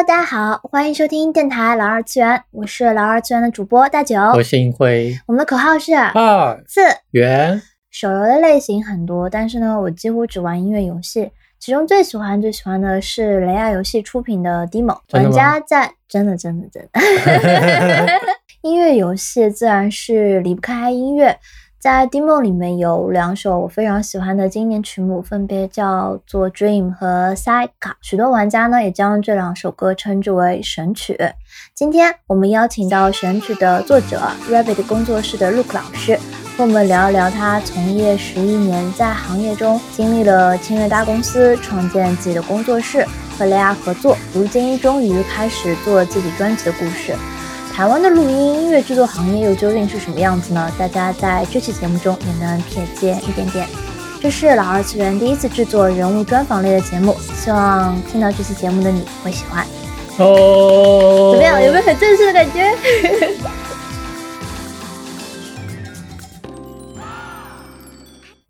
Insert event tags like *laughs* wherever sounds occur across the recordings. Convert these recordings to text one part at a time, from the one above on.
Hello，大家好，欢迎收听电台老二次元，我是老二次元的主播大九。我是银辉，我们的口号是二四元。手游的类型很多，但是呢，我几乎只玩音乐游戏，其中最喜欢最喜欢的是雷亚游戏出品的 Demo，玩家在真的真的真的。*laughs* *laughs* 音乐游戏自然是离不开音乐，在 Demo 里面有两首我非常喜欢的经典曲目，分别叫做《Dream》和《Saika》，许多玩家呢也将这两首歌称之为神曲。今天我们邀请到神曲的作者 Rabbit 工作室的 Look 老师，和我们聊一聊他从业十一年，在行业中经历了签约大公司，创建自己的工作室，和雷亚合作，如今终于开始做自己专辑的故事。台湾的录音音乐制作行业又究竟是什么样子呢？大家在这期节目中也能瞥见一点点。这是老二次元第一次制作人物专访类的节目，希望听到这期节目的你会喜欢。哦，怎么样？有没有很正式的感觉？*laughs*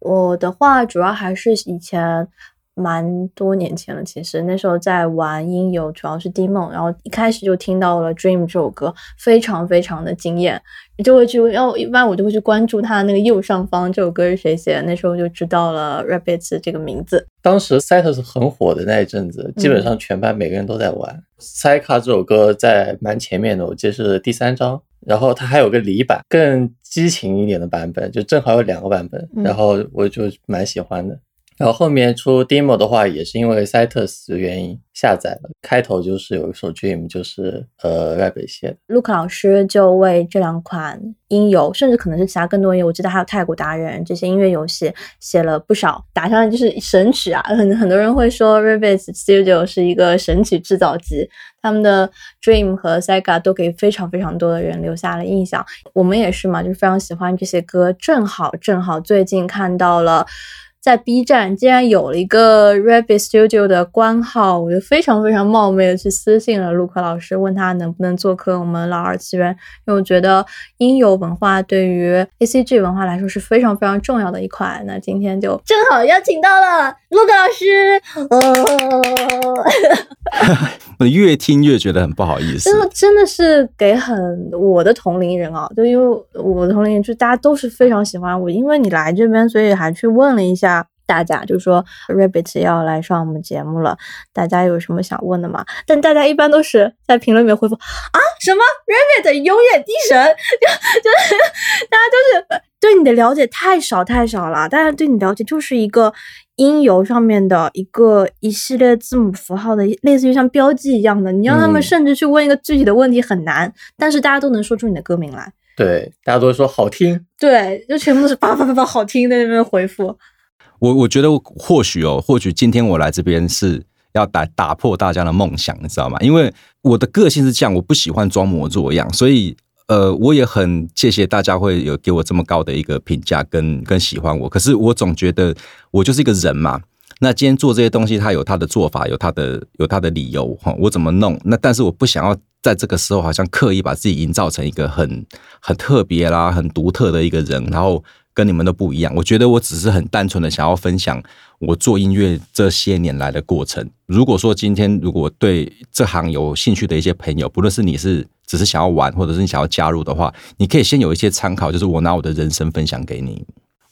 我的话主要还是以前蛮多年前了，其实那时候在玩音游，主要是 Demo，然后一开始就听到了 Dream 这首歌，非常非常的惊艳，就会去，然后一般我就会去关注它那个右上方这首歌是谁写的，那时候就知道了 Rabbits 这个名字。当时 Cytus 很火的那一阵子，基本上全班每个人都在玩。Cyka 这首歌在蛮前面的，我记得是第三章，然后它还有个离版，更激情一点的版本，就正好有两个版本，嗯然后我就蛮喜欢的。然后后面出 demo 的话，也是因为 Cytus 的原因下载了。开头就是有一首 Dream，就是呃 Rabbit 写的。Look 老师就为这两款音游，甚至可能是其他更多音游，我记得还有太古达人这些音乐游戏写了不少，打上就是神曲啊。很很多人会说 Rabbit Studio 是一个神曲制造机，他们的 Dream 和 Sega 都给非常非常多的人留下了印象。我们也是嘛，就是非常喜欢这些歌。正好正好最近看到了。在 B 站竟然有了一个 Rabbit Studio 的官号，我就非常非常冒昧的去私信了陆克老师，问他能不能做客我们老二次元，因为我觉得音游文化对于 ACG 文化来说是非常非常重要的一块。那今天就正好邀请到了陆克老师，哦，*laughs* 我越听越觉得很不好意思真。的真的是给很我的同龄人啊，就因为我的同龄人就大家都是非常喜欢我，因为你来这边，所以还去问了一下大家，就说 Rabbit 要来上我们节目了，大家有什么想问的吗？但大家一般都是在评论里面回复啊什么 Rabbit 永远第一神，就就是大家就是呃对你的了解太少太少了，大家对你了解就是一个。音游上面的一个一系列字母符号的，类似于像标记一样的，你让他们嗯甚至去问一个具体的问题很难，但是大家都能说出你的歌名来。对，大家都说好听。对，就全部都是叭叭叭叭好听在那边回复。我我觉得或许哦，或许今天我来这边是要打打破大家的梦想，你知道吗？因为我的个性是这样，我不喜欢装模作样，所以呃，我也很谢谢大家会有给我这么高的一个评价跟跟喜欢我。可是我总觉得我就是一个人嘛。那今天做这些东西，他有他的做法，有他的有他的理由哈。我怎么弄？那但是我不想要在这个时候好像刻意把自己营造成一个很很特别啦、很独特的一个人，然后跟你们都不一样。我觉得我只是很单纯的想要分享我做音乐这些年来的过程。如果说今天如果对这行有兴趣的一些朋友，不论是你是只是想要玩，或者是你想要加入的话，你可以先有一些参考，就是我拿我的人生分享给你。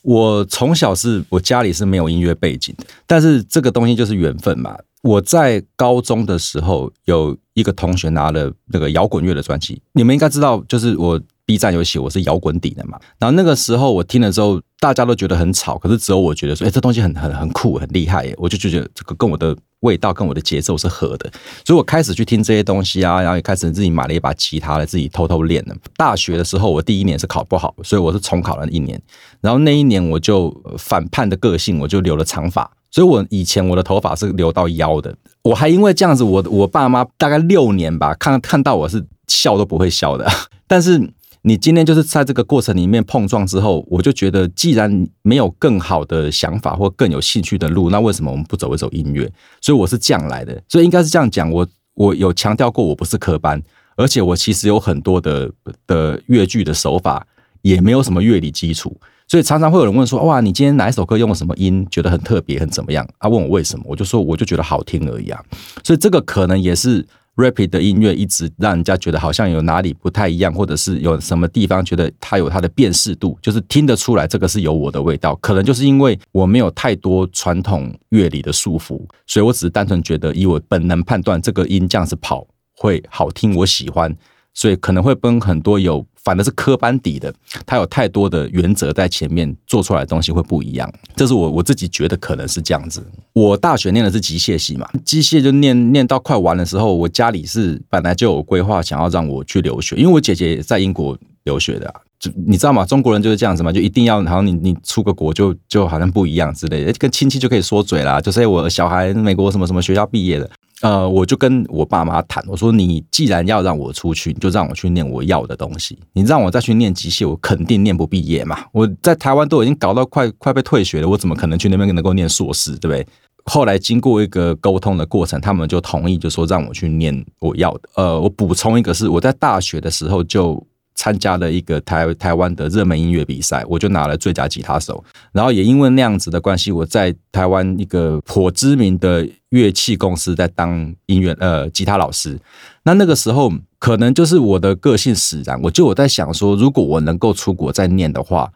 我从小是我家里是没有音乐背景的，但是这个东西就是缘分嘛。我在高中的时候有一个同学拿了那个摇滚乐的专辑，你们应该知道，就是我 B 站有写我是摇滚底的嘛。然后那个时候我听了之后，大家都觉得很吵，可是只有我觉得说，哎、这东西很很很酷，很厉害耶！我就觉得这个跟我的味道跟我的节奏是合的，所以我开始去听这些东西啊，然后也开始自己买了一把吉他来自己偷偷练了。大学的时候，我第一年是考不好，所以我是重考了一年。然后那一年我就反叛的个性，我就留了长发。所以我以前我的头发是留到腰的，我还因为这样子，我我爸妈大概六年吧，看看到我是笑都不会笑的。*laughs* 但是你今天就是在这个过程里面碰撞之后，我就觉得，既然没有更好的想法或更有兴趣的路，那为什么我们不走一走音乐？所以我是这样来的，所以应该是这样讲。我我有强调过，我不是科班，而且我其实有很多的的乐句的手法，也没有什么乐理基础。所以常常会有人问说：“哇，你今天哪一首歌用了什么音，觉得很特别，很怎么样？”他、问我为什么，我就说我就觉得好听而已啊。所以这个可能也是 rapid 的音乐一直让人家觉得好像有哪里不太一样，或者是有什么地方觉得它有它的辨识度，就是听得出来这个是有我的味道。可能就是因为我没有太多传统乐理的束缚，所以我只是单纯觉得以我本能判断这个音这样子跑会好听，我喜欢，所以可能会跟很多有。反的是科班底的，他有太多的原则在前面，做出来的东西会不一样。这是我我自己觉得可能是这样子。我大学念的是机械系嘛，机械就念念到快完的时候，我家里是本来就有规划想要让我去留学，因为我姐姐在英国留学的，就你知道吗？中国人就是这样子嘛，就一定要好像你你出个国就就好像不一样之类的，跟亲戚就可以说嘴啦，就是我小孩美国什么什么学校毕业的。呃，我就跟我爸妈谈，我说你既然要让我出去，你就让我去念我要的东西。你让我再去念机械，我肯定念不毕业嘛。我在台湾都已经搞到快快被退学了，我怎么可能去那边能够念硕士，对不对？后来经过一个沟通的过程，他们就同意，就说让我去念我要的。呃，我补充一个是，我在大学的时候就。参加了一个台台湾的热门音乐比赛，我就拿了最佳吉他手。然后也因为那样子的关系，我在台湾一个颇知名的乐器公司在当音乐呃吉他老师。那那个时候可能就是我的个性使然，我就我在想说，如果我能够出国再念的话，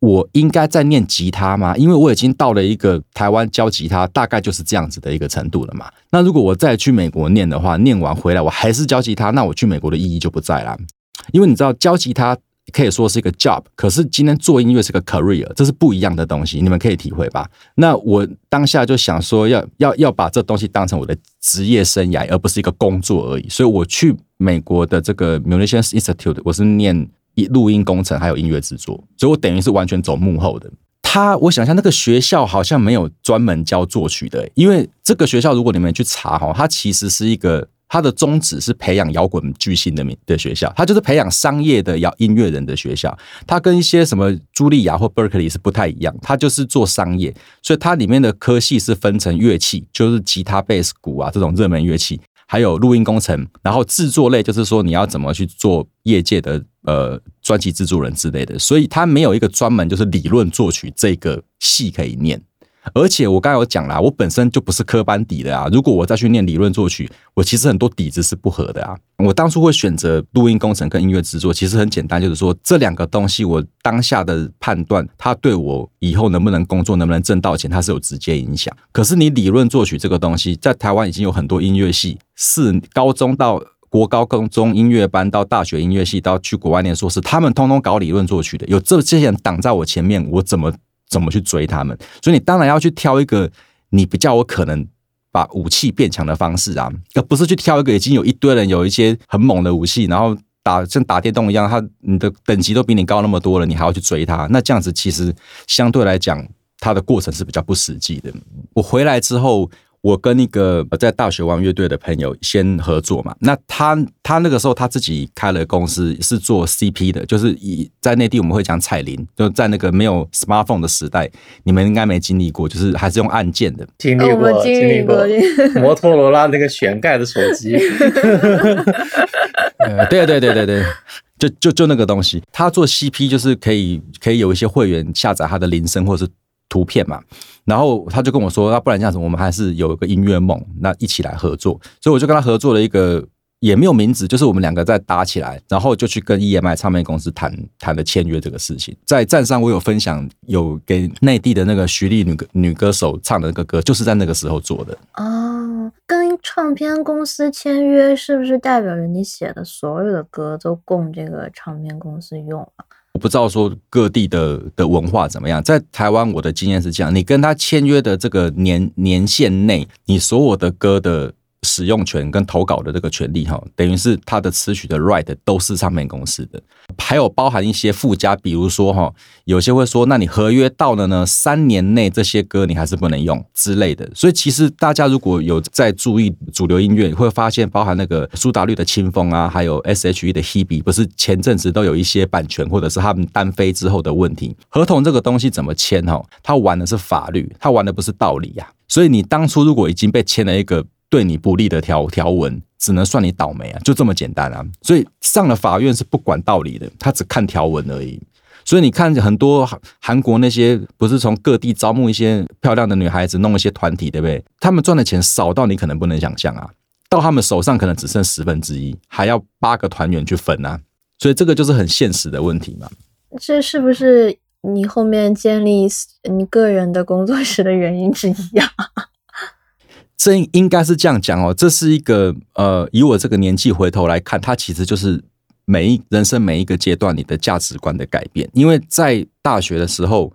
我应该再念吉他吗？因为我已经到了一个台湾教吉他大概就是这样子的一个程度了嘛。那如果我再去美国念的话，念完回来我还是教吉他，那我去美国的意义就不在了。因为你知道教吉他可以说是一个 job，可是今天做音乐是个 career，这是不一样的东西，你们可以体会吧？那我当下就想说，要要要把这东西当成我的职业生涯，而不是一个工作而已。所以我去美国的这个 Musicians Institute，我是念录音工程还有音乐制作，所以我等于是完全走幕后的。他，我想一下，那个学校好像没有专门教作曲的，因为这个学校如果你们去查哈，它其实是一个。他的宗旨是培养摇滚巨星的名的学校，他就是培养商业的摇音乐人的学校。他跟一些什么茱莉亚或 Berkeley 是不太一样，他就是做商业，所以它里面的科系是分成乐器，就是吉他、贝斯、鼓啊这种热门乐器，还有录音工程，然后制作类就是说你要怎么去做业界的呃专辑制作人之类的。所以他没有一个专门就是理论作曲这个系可以念。而且我刚才有讲啦，我本身就不是科班底的啊。如果我再去念理论作曲，我其实很多底子是不合的啊。我当初会选择录音工程跟音乐制作，其实很简单，就是说这两个东西，我当下的判断，它对我以后能不能工作、能不能挣到钱，它是有直接影响。可是你理论作曲这个东西，在台湾已经有很多音乐系，是高中到国高中音乐班到大学音乐系到去国外念硕士，他们通通搞理论作曲的，有这这些人挡在我前面，我怎么？怎么去追他们？所以你当然要去挑一个你比较有可能把武器变强的方式啊，而不是去挑一个已经有一堆人有一些很猛的武器，然后打像打电动一样，他你的等级都比你高那么多了，你还要去追他？那这样子其实相对来讲，它的过程是比较不实际的。我回来之后。我跟一个在大学玩乐队的朋友先合作嘛，那他他那个时候他自己开了公司，是做 CP 的，就是以在内地我们会讲彩铃，就在那个没有 smartphone 的时代，你们应该没经历过，就是还是用按键的。经历过，经历过摩托罗拉那个旋盖的手机。*laughs* 对对对对对，就就就那个东西，他做 CP 就是可以可以有一些会员下载他的铃声或者是。图片嘛，然后他就跟我说，那不然这样子，我们还是有一个音乐梦，那一起来合作。所以我就跟他合作了一个，也没有名字，就是我们两个在搭起来，然后就去跟 EMI 唱片公司谈谈的签约这个事情。在站上，我有分享，有给内地的那个徐丽女歌女歌手唱的那个歌，就是在那个时候做的。哦，跟唱片公司签约，是不是代表着你写的所有的歌都供这个唱片公司用啊？我不知道说各地的的文化怎么样，在台湾我的经验是这样：你跟他签约的这个年年限内，你所有的歌的。使用权跟投稿的这个权利，哈，等于是他的词曲的 right 都是唱片公司的，还有包含一些附加，比如说哈，有些会说，那你合约到了呢，三年内这些歌你还是不能用之类的。所以其实大家如果有在注意主流音乐，会发现包含那个苏打绿的清风啊，还有 S.H.E 的 Hebe，不是前阵子都有一些版权或者是他们单飞之后的问题。合同这个东西怎么签哈？他玩的是法律，他玩的不是道理呀。所以你当初如果已经被签了一个。对你不利的条条文，只能算你倒霉啊，就这么简单啊！所以上了法院是不管道理的，他只看条文而已。所以你看很多韩国那些不是从各地招募一些漂亮的女孩子，弄一些团体，对不对？他们赚的钱少到你可能不能想象啊！到他们手上可能只剩十分之一，还要八个团员去分啊，所以这个就是很现实的问题嘛。这是不是你后面建立你个人的工作室的原因之一呀？这应该是这样讲哦，这是一个呃，以我这个年纪回头来看，它其实就是每一人生每一个阶段你的价值观的改变。因为在大学的时候，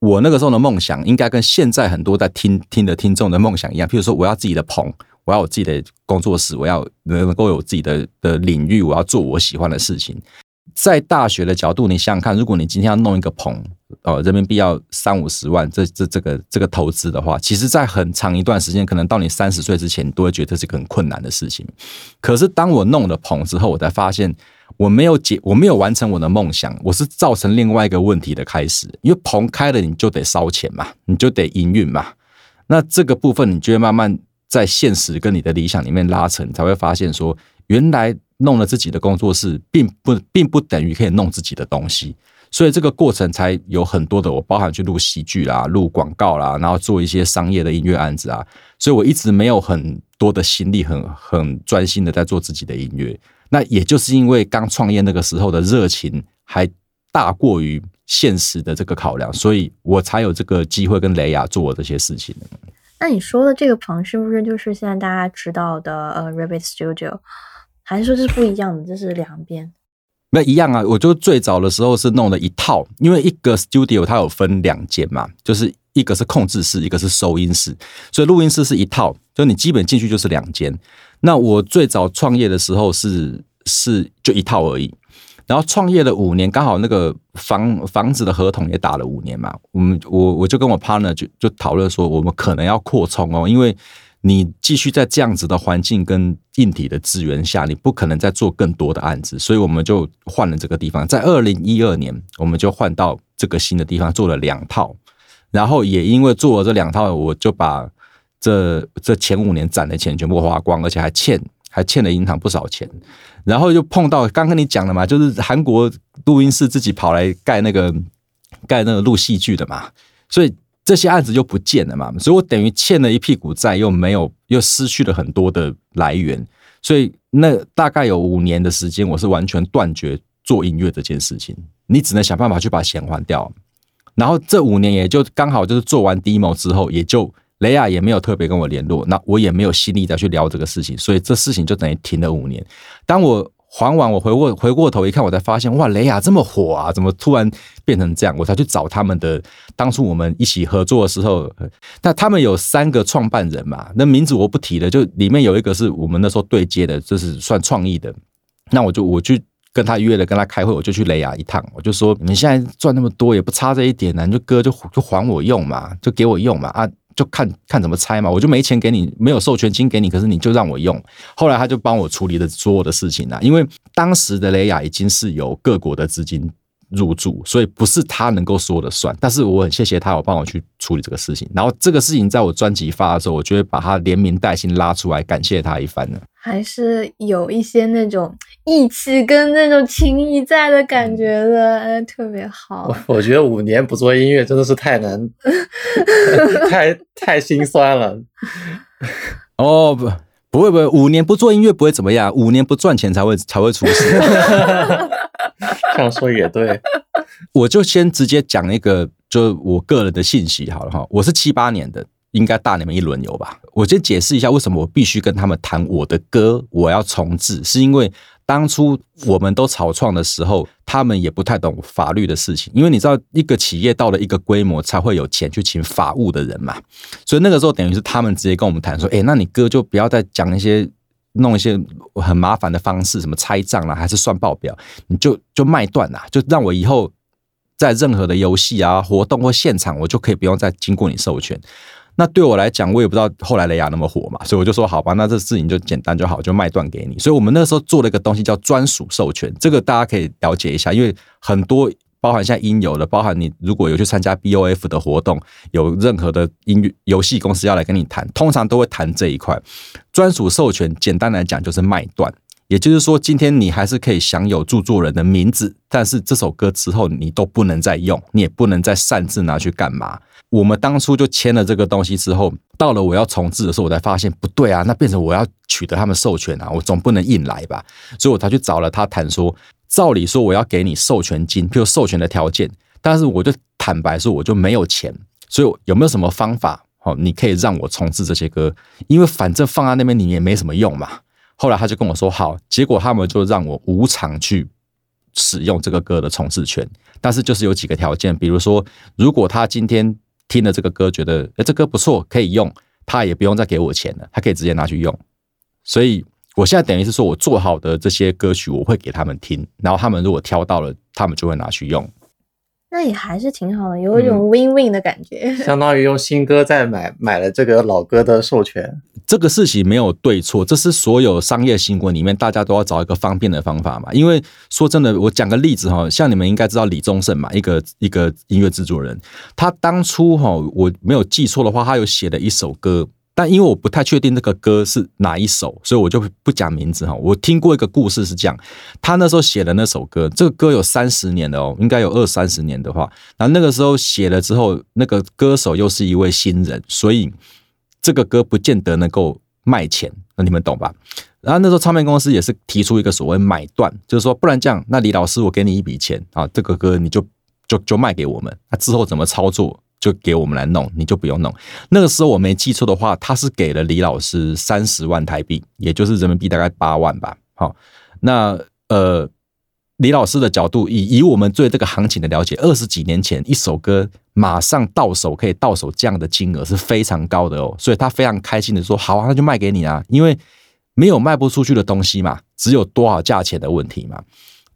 我那个时候的梦想应该跟现在很多在听听的听众的梦想一样，譬如说我要自己的棚，我要有自己的工作室，我要能够有自己的的领域，我要做我喜欢的事情。在大学的角度，你想想看，如果你今天要弄一个棚，哦，人民币要三五十万，这这这个这个投资的话，其实，在很长一段时间，可能到你三十岁之前，你都会觉得这是个很困难的事情。可是，当我弄了棚之后，我才发现我没有解，我没有完成我的梦想，我是造成另外一个问题的开始。因为棚开了，你就得烧钱嘛，你就得营运嘛。那这个部分，你就会慢慢在现实跟你的理想里面拉扯，才会发现说，原来。弄了自己的工作室，并不并不等于可以弄自己的东西，所以这个过程才有很多的我，包含去录喜剧啦、录广告啦，然后做一些商业的音乐案子啊，所以我一直没有很多的心力，很很专心的在做自己的音乐。那也就是因为刚创业那个时候的热情还大过于现实的这个考量，所以我才有这个机会跟雷亚做这些事情。那你说的这个棚是不是就是现在大家知道的呃 Rabbit Studio？还是说是不一样的，这是两边，那一样啊！我就最早的时候是弄了一套，因为一个 studio 它有分两间嘛，就是一个是控制室，一个是收音室，所以录音室是一套，就你基本进去就是两间。那我最早创业的时候是是就一套而已，然后创业了五年，刚好那个房房子的合同也打了五年嘛，我们我我就跟我 partner 就就讨论说，我们可能要扩充哦，因为。你继续在这样子的环境跟硬体的资源下，你不可能再做更多的案子，所以我们就换了这个地方。在二零一二年，我们就换到这个新的地方做了两套，然后也因为做了这两套，我就把这这前五年攒的钱全部花光，而且还欠还欠了银行不少钱。然后就碰到刚跟你讲了嘛，就是韩国录音室自己跑来盖那个盖那个录戏剧的嘛，所以。这些案子就不见了嘛，所以我等于欠了一屁股债，又没有，又失去了很多的来源，所以那大概有五年的时间，我是完全断绝做音乐这件事情。你只能想办法去把钱还掉。然后这五年也就刚好就是做完 demo 之后，也就雷亚也没有特别跟我联络，那我也没有心力再去聊这个事情，所以这事情就等于停了五年。当我还完，我回过回过头一看，我才发现哇，雷亚这么火啊，怎么突然变成这样？我才去找他们的当初我们一起合作的时候，那他们有三个创办人嘛，那名字我不提了，就里面有一个是我们那时候对接的，就是算创意的。那我就我去跟他约了，跟他开会，我就去雷亚一趟，我就说，你现在赚那么多，也不差这一点呢，你就哥就就还我用嘛，就给我用嘛啊。就看看怎么拆嘛，我就没钱给你，没有授权金给你，可是你就让我用。后来他就帮我处理了所有的事情啊，因为当时的雷亚已经是由各国的资金入住，所以不是他能够说了算。但是我很谢谢他，有帮我去处理这个事情。然后这个事情在我专辑发的时候，我就会把他连名带姓拉出来感谢他一番呢。还是有一些那种义气跟那种情谊在的感觉的，特别好。我我觉得五年不做音乐真的是太难，*laughs* 太太心酸了。*laughs* 哦不，不会不会，五年不做音乐不会怎么样，五年不赚钱才会才会出事。*laughs* *laughs* 这样说也对，我就先直接讲一个，就我个人的信息好了哈，我是七八年的。应该大你们一轮游吧？我先解释一下为什么我必须跟他们谈我的歌，我要重置，是因为当初我们都草创的时候，他们也不太懂法律的事情。因为你知道，一个企业到了一个规模，才会有钱去请法务的人嘛。所以那个时候，等于是他们直接跟我们谈说：“哎，那你歌就不要再讲一些弄一些很麻烦的方式，什么拆账啦，还是算报表，你就就卖断啦，就让我以后在任何的游戏啊、活动或现场，我就可以不用再经过你授权。”那对我来讲，我也不知道后来雷亚那么火嘛，所以我就说好吧，那这事情就简单就好，就卖断给你。所以我们那时候做了一个东西叫专属授权，这个大家可以了解一下，因为很多包含现在应有的，包含你如果有去参加 BOF 的活动，有任何的音乐游戏公司要来跟你谈，通常都会谈这一块专属授权。简单来讲就是卖断，也就是说，今天你还是可以享有著作人的名字，但是这首歌之后你都不能再用，你也不能再擅自拿去干嘛。我们当初就签了这个东西之后，到了我要重置的时候，我才发现不对啊，那变成我要取得他们授权啊，我总不能硬来吧，所以我才去找了他谈说，照理说我要给你授权金，譬如授权的条件，但是我就坦白说我就没有钱，所以有没有什么方法？好，你可以让我重置这些歌，因为反正放在那边你也没什么用嘛。后来他就跟我说好，结果他们就让我无偿去使用这个歌的重置权，但是就是有几个条件，比如说如果他今天听了这个歌觉得哎这歌不错可以用，他也不用再给我钱了，他可以直接拿去用。所以我现在等于是说我做好的这些歌曲我会给他们听，然后他们如果挑到了，他们就会拿去用。那也还是挺好的，有一种 win win 的感觉。相当于用新歌在买买了这个老歌的授权。这个事情没有对错，这是所有商业新闻里面大家都要找一个方便的方法嘛。因为说真的，我讲个例子哈，像你们应该知道李宗盛嘛，一个一个音乐制作人，他当初哈我没有记错的话，他有写了一首歌。但因为我不太确定那个歌是哪一首，所以我就不讲名字哈。我听过一个故事是这样，他那时候写的那首歌，这个歌有三十年的哦，应该有二三十年的话，然后那个时候写了之后，那个歌手又是一位新人，所以这个歌不见得能够卖钱，那你们懂吧？然后那时候唱片公司也是提出一个所谓买断，就是说不然这样，那李老师我给你一笔钱啊，这个歌你就就就卖给我们，那之后怎么操作？就给我们来弄，你就不用弄。那个时候我没记错的话，他是给了李老师三十万台币，也就是人民币大概八万吧。好，那呃，李老师的角度，以以我们对这个行情的了解，二十几年前一首歌马上到手可以到手这样的金额是非常高的哦，所以他非常开心的说：“好啊，那就卖给你啊，因为没有卖不出去的东西嘛，只有多少价钱的问题嘛。”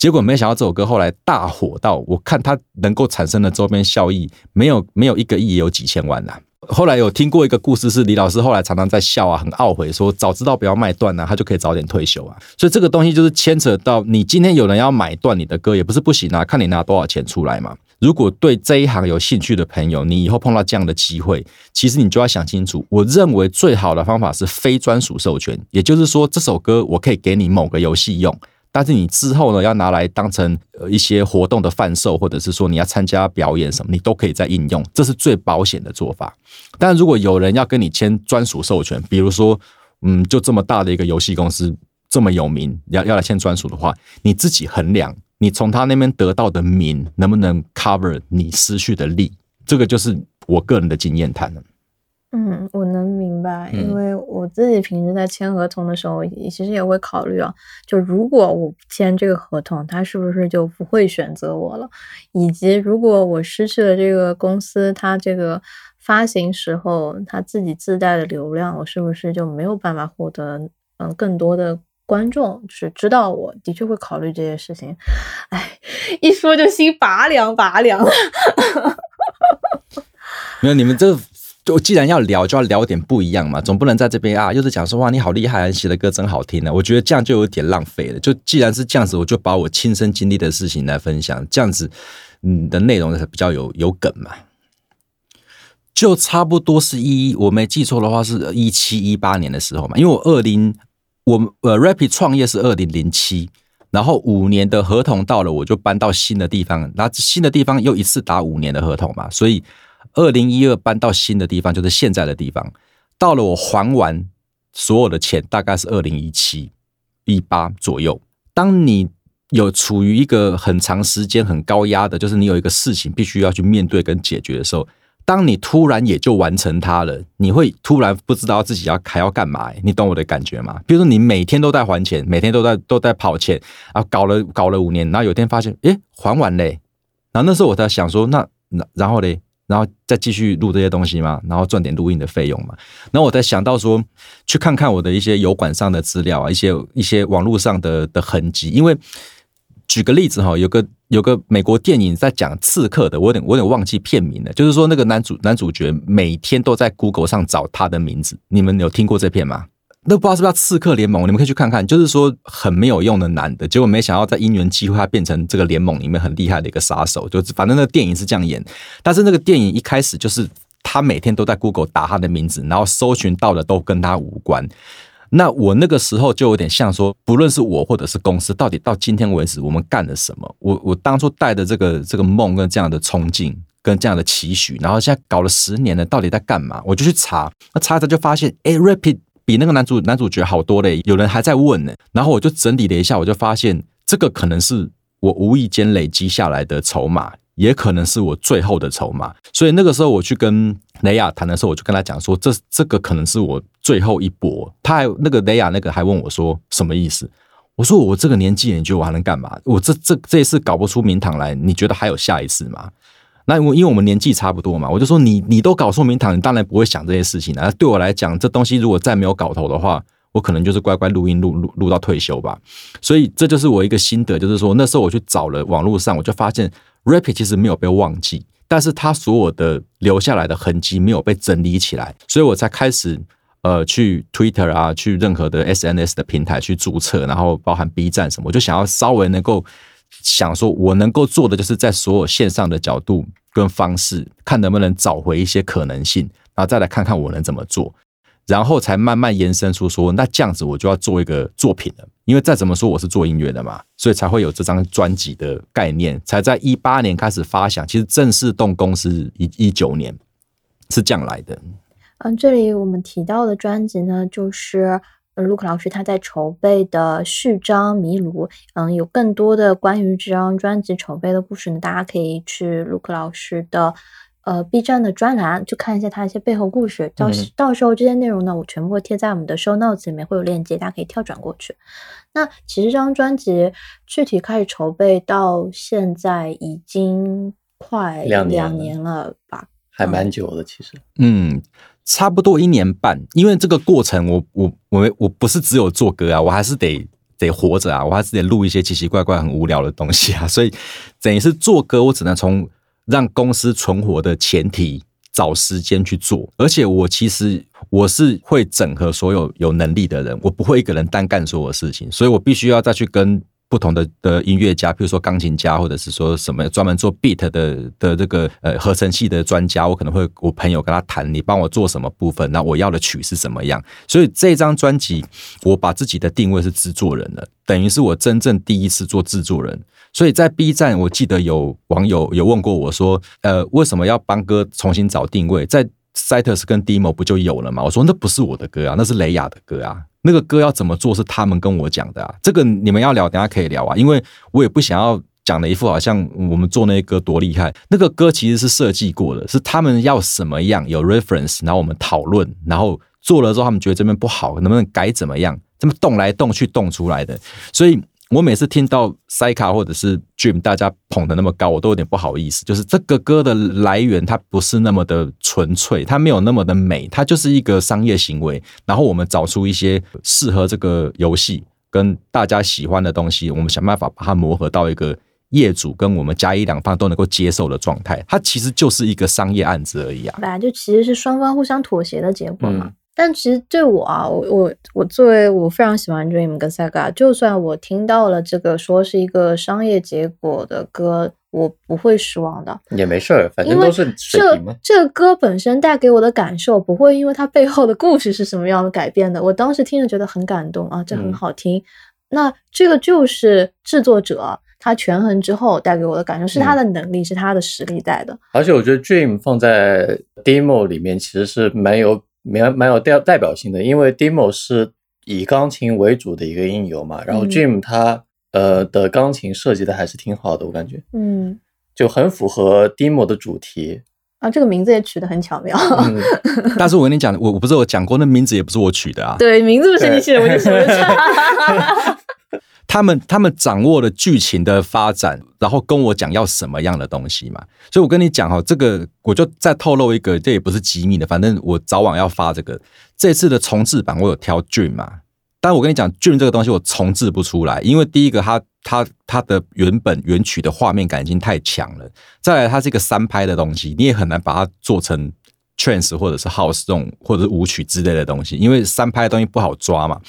结果没想到这首歌后来大火到，我看它能够产生的周边效益，没有没有一个亿也有几千万呐。后来有听过一个故事，是李老师后来常常在笑啊，很懊悔，说早知道不要卖断呢，他就可以早点退休啊。所以这个东西就是牵扯到你今天有人要买断你的歌，也不是不行啊，看你拿多少钱出来嘛。如果对这一行有兴趣的朋友，你以后碰到这样的机会，其实你就要想清楚。我认为最好的方法是非专属授权，也就是说这首歌我可以给你某个游戏用。但是你之后呢，要拿来当成呃一些活动的贩售，或者是说你要参加表演什么，你都可以再应用，这是最保险的做法。但如果有人要跟你签专属授权，比如说，嗯，就这么大的一个游戏公司这么有名，要要来签专属的话，你自己衡量，你从他那边得到的名能不能 cover 你失去的利，这个就是我个人的经验谈了。嗯，我能明白，因为我自己平时在签合同的时候，其实也会考虑啊，就如果我签这个合同，他是不是就不会选择我了？以及如果我失去了这个公司，它这个发行时候它自己自带的流量，我是不是就没有办法获得嗯更多的观众？就是知道我的确会考虑这些事情。哎，*laughs* 一说就心拔凉拔凉。*laughs* 没有你们这。就既然要聊，就要聊点不一样嘛，总不能在这边啊，又是讲说哇你好厉害，你写的歌真好听呢。我觉得这样就有点浪费了。就既然是这样子，我就把我亲身经历的事情来分享，这样子嗯的内容才比较有有梗嘛。就差不多是一，我没记错的话是一七一八年的时候嘛，因为我二零我呃 Rapid 创业是二零零七，然后五年的合同到了，我就搬到新的地方，那新的地方又一次打五年的合同嘛，所以。二零一二搬到新的地方，就是现在的地方。到了我还完所有的钱，大概是二零一七、一八左右。当你有处于一个很长时间很高压的，就是你有一个事情必须要去面对跟解决的时候，当你突然也就完成它了，你会突然不知道自己要还要干嘛？你懂我的感觉吗？比如说你每天都在还钱，每天都在都在跑钱啊，搞了搞了五年，然后有一天发现，诶，还完嘞。然后那时候我在想说，那那然后嘞？然后再继续录这些东西嘛，然后赚点录音的费用嘛。然后我在想到说，去看看我的一些油管上的资料啊，一些一些网络上的的痕迹。因为举个例子哈，有个有个美国电影在讲刺客的，我有点我有点忘记片名了。就是说那个男主男主角每天都在 Google 上找他的名字，你们有听过这片吗？那不知道是不是刺客联盟？你们可以去看看。就是说很没有用的男的，结果没想到在因缘机会，他变成这个联盟里面很厉害的一个杀手。就反正那个电影是这样演，但是那个电影一开始就是他每天都在 Google 打他的名字，然后搜寻到的都跟他无关。那我那个时候就有点像说，不论是我或者是公司，到底到今天为止我们干了什么？我我当初带的这个这个梦跟这样的冲劲跟这样的期许，然后现在搞了十年了，到底在干嘛？我就去查，那查着就发现，哎，Rapid 比那个男主男主角好多嘞，有人还在问呢。然后我就整理了一下，我就发现这个可能是我无意间累积下来的筹码。也可能是我最后的筹码，所以那个时候我去跟雷亚谈的时候，我就跟他讲说，这这个可能是我最后一搏。他还那个雷亚那个还问我说什么意思？我说我这个年纪，你觉得我还能干嘛？我这这这一次搞不出名堂来，你觉得还有下一次吗？那因为因为我们年纪差不多嘛，我就说你你都搞出名堂，你当然不会想这些事情了。对我来讲，这东西如果再没有搞头的话，我可能就是乖乖录音录录录到退休吧。所以这就是我一个心得，就是说那时候我去找了网络上，我就发现。Rapid 其实没有被忘记，但是他所有的留下来的痕迹没有被整理起来，所以我才开始呃去 Twitter 啊，去任何的 SNS 的平台去注册，然后包含 B 站什么，我就想要稍微能够想说，我能够做的就是在所有线上的角度跟方式，看能不能找回一些可能性，然后再来看看我能怎么做。然后才慢慢延伸出说，那这样子我就要做一个作品了，因为再怎么说我是做音乐的嘛，所以才会有这张专辑的概念，才在一八年开始发想，其实正式动工是一一九年，是这样来的。嗯，这里我们提到的专辑呢，就是卢克老师他在筹备的序章《迷卢》。嗯，有更多的关于这张专辑筹备的故事呢，大家可以去卢克老师的。呃，B 站的专栏去看一下他一些背后故事，到时到时候这些内容呢，我全部会贴在我们的 show notes 里面，会有链接，大家可以跳转过去。那其实这张专辑具体开始筹备到现在已经快两年了吧？还蛮久的，其实。嗯，差不多一年半，因为这个过程，我我我我不是只有做歌啊，我还是得得活着啊，我还是得录一些奇奇怪怪、很无聊的东西啊，*laughs* 所以等于是做歌，我只能从。让公司存活的前提，找时间去做。而且我其实我是会整合所有有能力的人，我不会一个人单干所有事情，所以我必须要再去跟。不同的的音乐家，比如说钢琴家，或者是说什么专门做 beat 的的这个呃合成器的专家，我可能会我朋友跟他谈，你帮我做什么部分？那我要的曲是什么样？所以这张专辑，我把自己的定位是制作人了，等于是我真正第一次做制作人。所以在 B 站，我记得有网友有问过我说，呃，为什么要帮歌重新找定位？在 Citus 跟 Demo 不就有了吗？我说那不是我的歌啊，那是雷亚的歌啊。那个歌要怎么做是他们跟我讲的啊，这个你们要聊，等下可以聊啊，因为我也不想要讲的一副好像我们做那些歌多厉害。那个歌其实是设计过的，是他们要什么样有 reference，然后我们讨论，然后做了之后他们觉得这边不好，能不能改怎么样，这么动来动去动出来的，所以。我每次听到塞卡或者是 Dream 大家捧的那么高，我都有点不好意思。就是这个歌的来源，它不是那么的纯粹，它没有那么的美，它就是一个商业行为。然后我们找出一些适合这个游戏跟大家喜欢的东西，我们想办法把它磨合到一个业主跟我们加一两方都能够接受的状态。它其实就是一个商业案子而已啊。本来就其实是双方互相妥协的结果嘛。但其实对我啊，我我我作为我非常喜欢 Dream 跟 Saga，就算我听到了这个说是一个商业结果的歌，我不会失望的。也没事儿，反正都是水平嘛。这个歌本身带给我的感受，不会因为它背后的故事是什么样的改变的。我当时听着觉得很感动啊，这很好听。那这个就是制作者他权衡之后带给我的感受，是他的能力，是他的实力带的。而且我觉得 Dream 放在 Demo 里面其实是蛮有。蛮蛮有代代表性的，因为 Demo 是以钢琴为主的一个音游嘛，然后 Dream 它呃的钢琴设计的还是挺好的，我感觉，嗯，就很符合 Demo 的主题。啊，这个名字也取得很巧妙。*laughs* 但是我跟你讲，我我不是我讲过，那名字也不是我取的啊，对，名字不是你取的，我就说。*laughs* 他们他们掌握了剧情的发展，然后跟我讲要什么样的东西嘛，所以我跟你讲哈，这个我就再透露一个，这也不是机密的，反正我早晚要发这个。这次的重置版我有挑俊嘛，但我跟你讲俊这个东西我重置不出来，因为第一个它它它的原本原曲的画面感已经太强了，再来它是一个三拍的东西，你也很难把它做成。Trance 或者是 house 这种或者是舞曲之类的东西，因为三拍的东西不好抓嘛，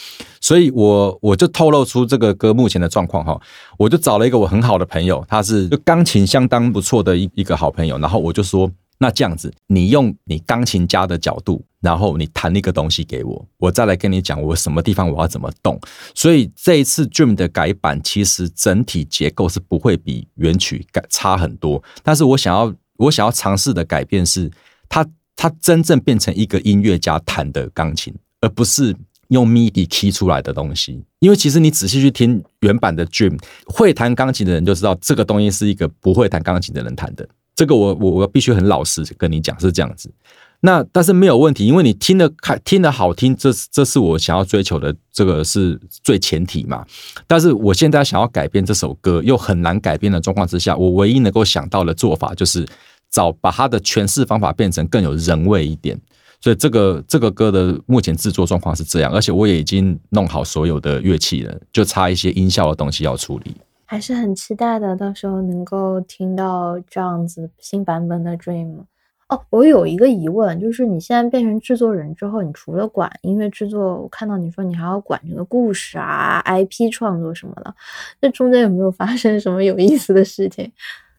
所以我我就透露出这个歌目前的状况哈，我就找了一个我很好的朋友，他是就钢琴相当不错的一一个好朋友，然后我就说，那这样子，你用你钢琴家的角度，然后你弹一个东西给我，我再来跟你讲我什么地方我要怎么动。所以这一次 Dream 的改版，其实整体结构是不会比原曲改差很多。但是我想要我想要尝试的改变是，它它真正变成一个音乐家弹的钢琴，而不是。用 MIDI key 出来的东西，因为其实你仔细去听原版的 Dream，会弹钢琴的人就知道这个东西是一个不会弹钢琴的人弹的。这个我我我必须很老实跟你讲是这样子。那但是没有问题，因为你听的开听的好听，这这是我想要追求的，这个是最前提嘛。但是我现在想要改变这首歌，又很难改变的状况之下，我唯一能够想到的做法就是找把它的诠释方法变成更有人味一点。所以这个这个歌的目前制作状况是这样，而且我也已经弄好所有的乐器了，就差一些音效的东西要处理。还是很期待的，到时候能够听到这样子新版本的 Dream。哦，我有一个疑问，就是你现在变成制作人之后，你除了管音乐制作，我看到你说你还要管这个故事啊、IP 创作什么的，那中间有没有发生什么有意思的事情？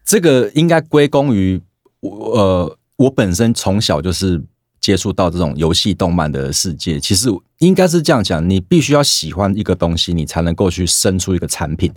这个应该归功于我，呃，我本身从小就是。接触到这种游戏动漫的世界，其实应该是这样讲：你必须要喜欢一个东西，你才能够去生出一个产品。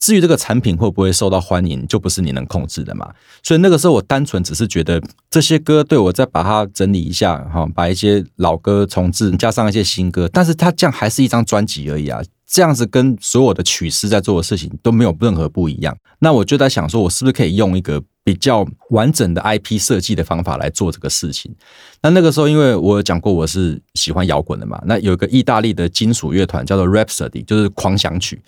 至于这个产品会不会受到欢迎，就不是你能控制的嘛。所以那个时候，我单纯只是觉得这些歌对我再把它整理一下，哈，把一些老歌重置，加上一些新歌，但是它这样还是一张专辑而已啊。这样子跟所有的曲师在做的事情都没有任何不一样。那我就在想说，我是不是可以用一个比较完整的 IP 设计的方法来做这个事情？那那个时候，因为我有讲过我是喜欢摇滚的嘛，那有一个意大利的金属乐团叫做 Rhapsody，就是狂想曲。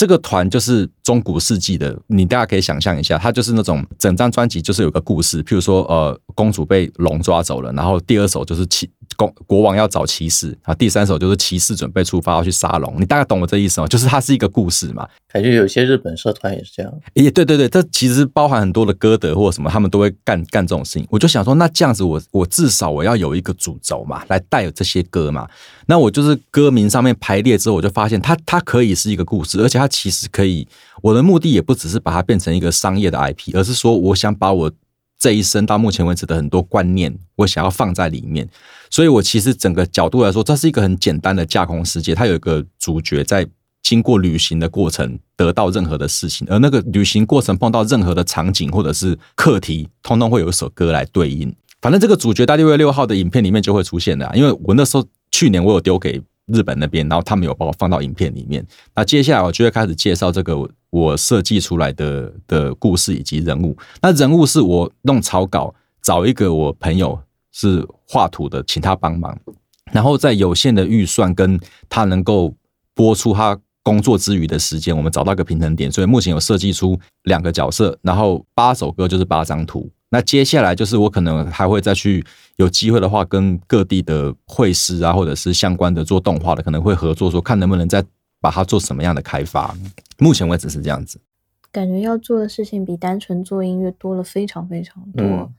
这个团就是中古世纪的，你大家可以想象一下，它就是那种整张专辑就是有个故事，譬如说，呃，公主被龙抓走了，然后第二首就是骑国国王要找骑士，啊，第三首就是骑士准备出发要去杀龙，你大概懂我这意思吗？就是它是一个故事嘛。感觉有些日本社团也是这样。也对对对，这其实包含很多的歌德或者什么，他们都会干干这种事情。我就想说，那这样子，我我至少我要有一个主轴嘛，来带有这些歌嘛。那我就是歌名上面排列之后，我就发现它它可以是一个故事，而且它其实可以。我的目的也不只是把它变成一个商业的 IP，而是说我想把我这一生到目前为止的很多观念，我想要放在里面。所以我其实整个角度来说，这是一个很简单的架空世界，它有一个主角在。经过旅行的过程，得到任何的事情，而那个旅行过程碰到任何的场景或者是课题，通通会有一首歌来对应。反正这个主角在六月六号的影片里面就会出现的，因为我那时候去年我有丢给日本那边，然后他们有把我放到影片里面。那接下来我就会开始介绍这个我设计出来的的故事以及人物。那人物是我弄草稿，找一个我朋友是画图的，请他帮忙，然后在有限的预算跟他能够播出他。工作之余的时间，我们找到一个平衡点，所以目前有设计出两个角色，然后八首歌就是八张图。那接下来就是我可能还会再去有机会的话，跟各地的绘师啊，或者是相关的做动画的，可能会合作，说看能不能再把它做什么样的开发。目前为止是这样子，感觉要做的事情比单纯做音乐多了非常非常多，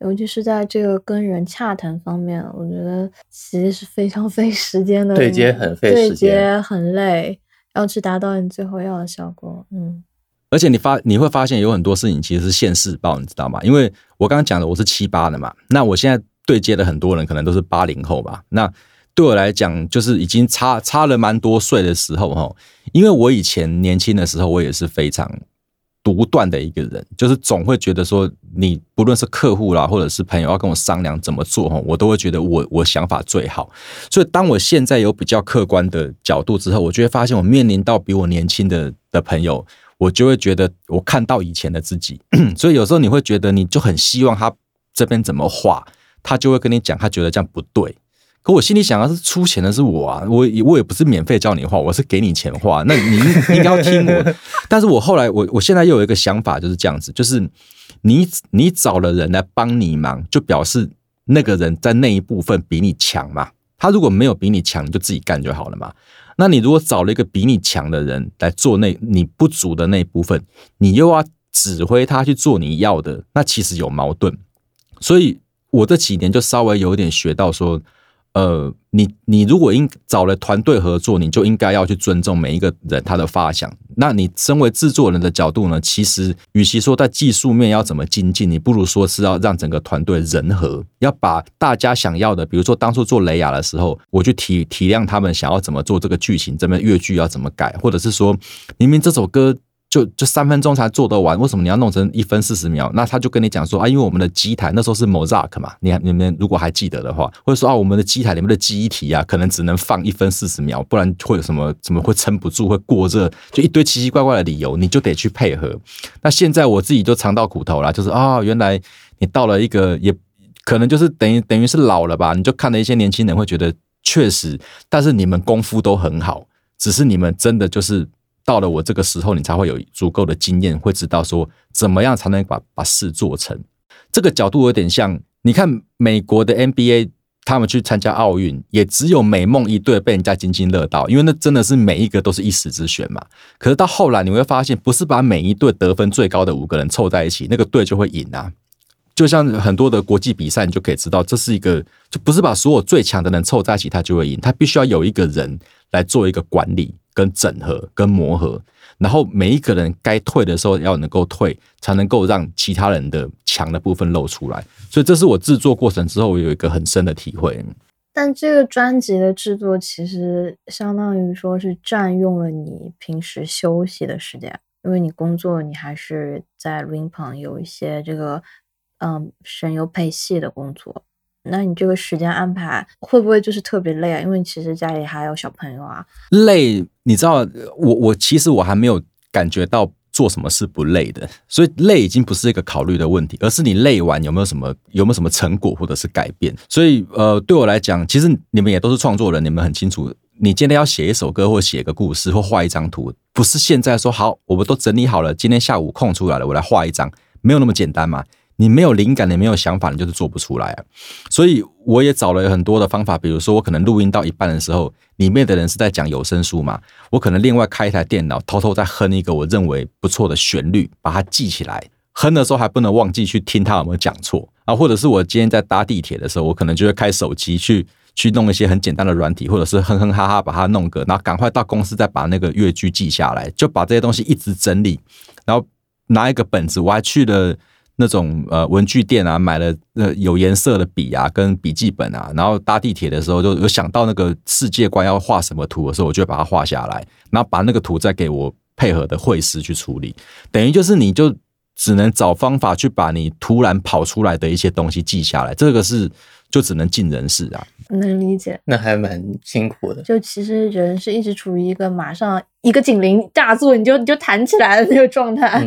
尤其是在这个跟人洽谈方面，我觉得其实是非常费时间的，对接很费时间，对接很累。要去达到你最后要的效果，嗯，而且你发你会发现有很多事情其实是现世报，你知道吗？因为我刚刚讲的我是七八的嘛，那我现在对接的很多人可能都是八零后吧，那对我来讲就是已经差差了蛮多岁的时候哈，因为我以前年轻的时候我也是非常。独断的一个人，就是总会觉得说，你不论是客户啦，或者是朋友要跟我商量怎么做哈，我都会觉得我我想法最好。所以当我现在有比较客观的角度之后，我就会发现我面临到比我年轻的的朋友，我就会觉得我看到以前的自己。*clears throat* 所以有时候你会觉得，你就很希望他这边怎么画，他就会跟你讲，他觉得这样不对。可我心里想的是，出钱的是我啊，我我也不是免费教你画，我是给你钱画，那你应该要听我。*laughs* 但是我后来，我我现在又有一个想法，就是这样子，就是你你找了人来帮你忙，就表示那个人在那一部分比你强嘛。他如果没有比你强，你就自己干就好了嘛。那你如果找了一个比你强的人来做那你不足的那一部分，你又要指挥他去做你要的，那其实有矛盾。所以我这几年就稍微有点学到说。呃，你你如果应找了团队合作，你就应该要去尊重每一个人他的发想。那你身为制作人的角度呢？其实与其说在技术面要怎么精进，你不如说是要让整个团队人和，要把大家想要的，比如说当初做雷亚的时候，我去体体谅他们想要怎么做这个剧情，这边乐剧要怎么改，或者是说明明这首歌。就就三分钟才做得完，为什么你要弄成一分四十秒？那他就跟你讲说啊，因为我们的机台那时候是 Mozart 嘛，你你们如果还记得的话，或者说啊，我们的机台里面的机体啊，可能只能放一分四十秒，不然会有什么怎么会撑不住，会过热，就一堆奇奇怪怪的理由，你就得去配合。那现在我自己就尝到苦头了，就是啊，原来你到了一个也可能就是等于等于是老了吧，你就看了一些年轻人会觉得确实，但是你们功夫都很好，只是你们真的就是。到了我这个时候，你才会有足够的经验，会知道说怎么样才能把把事做成。这个角度有点像，你看美国的 NBA，他们去参加奥运，也只有美梦一队被人家津津乐道，因为那真的是每一个都是一时之选嘛。可是到后来你会发现，不是把每一队得分最高的五个人凑在一起，那个队就会赢啊。就像很多的国际比赛，你就可以知道，这是一个就不是把所有最强的人凑在一起，他就会赢，他必须要有一个人来做一个管理。跟整合、跟磨合，然后每一个人该退的时候要能够退，才能够让其他人的强的部分露出来。所以这是我制作过程之后我有一个很深的体会。但这个专辑的制作其实相当于说是占用了你平时休息的时间，因为你工作你还是在录音棚有一些这个嗯声优配戏的工作。那你这个时间安排会不会就是特别累啊？因为其实家里还有小朋友啊。累，你知道，我我其实我还没有感觉到做什么是不累的，所以累已经不是一个考虑的问题，而是你累完有没有什么有没有什么成果或者是改变。所以呃，对我来讲，其实你们也都是创作人，你们很清楚，你今天要写一首歌或写一个故事或画一张图，不是现在说好，我们都整理好了，今天下午空出来了，我来画一张，没有那么简单嘛。你没有灵感，你没有想法，你就是做不出来啊。所以我也找了很多的方法，比如说我可能录音到一半的时候，里面的人是在讲有声书嘛，我可能另外开一台电脑，偷偷在哼一个我认为不错的旋律，把它记起来。哼的时候还不能忘记去听他有没有讲错啊，或者是我今天在搭地铁的时候，我可能就会开手机去去弄一些很简单的软体，或者是哼哼哈哈把它弄个，然后赶快到公司再把那个乐句记下来，就把这些东西一直整理，然后拿一个本子，我还去了。那种呃文具店啊，买了呃有颜色的笔啊，跟笔记本啊，然后搭地铁的时候就有想到那个世界观要画什么图的时候，我就把它画下来，然后把那个图再给我配合的绘师去处理，等于就是你就只能找方法去把你突然跑出来的一些东西记下来，这个是就只能尽人事啊。能理解，那还蛮辛苦的。就其实人是一直处于一个马上一个警铃大作，你就你就弹起来的那个状态。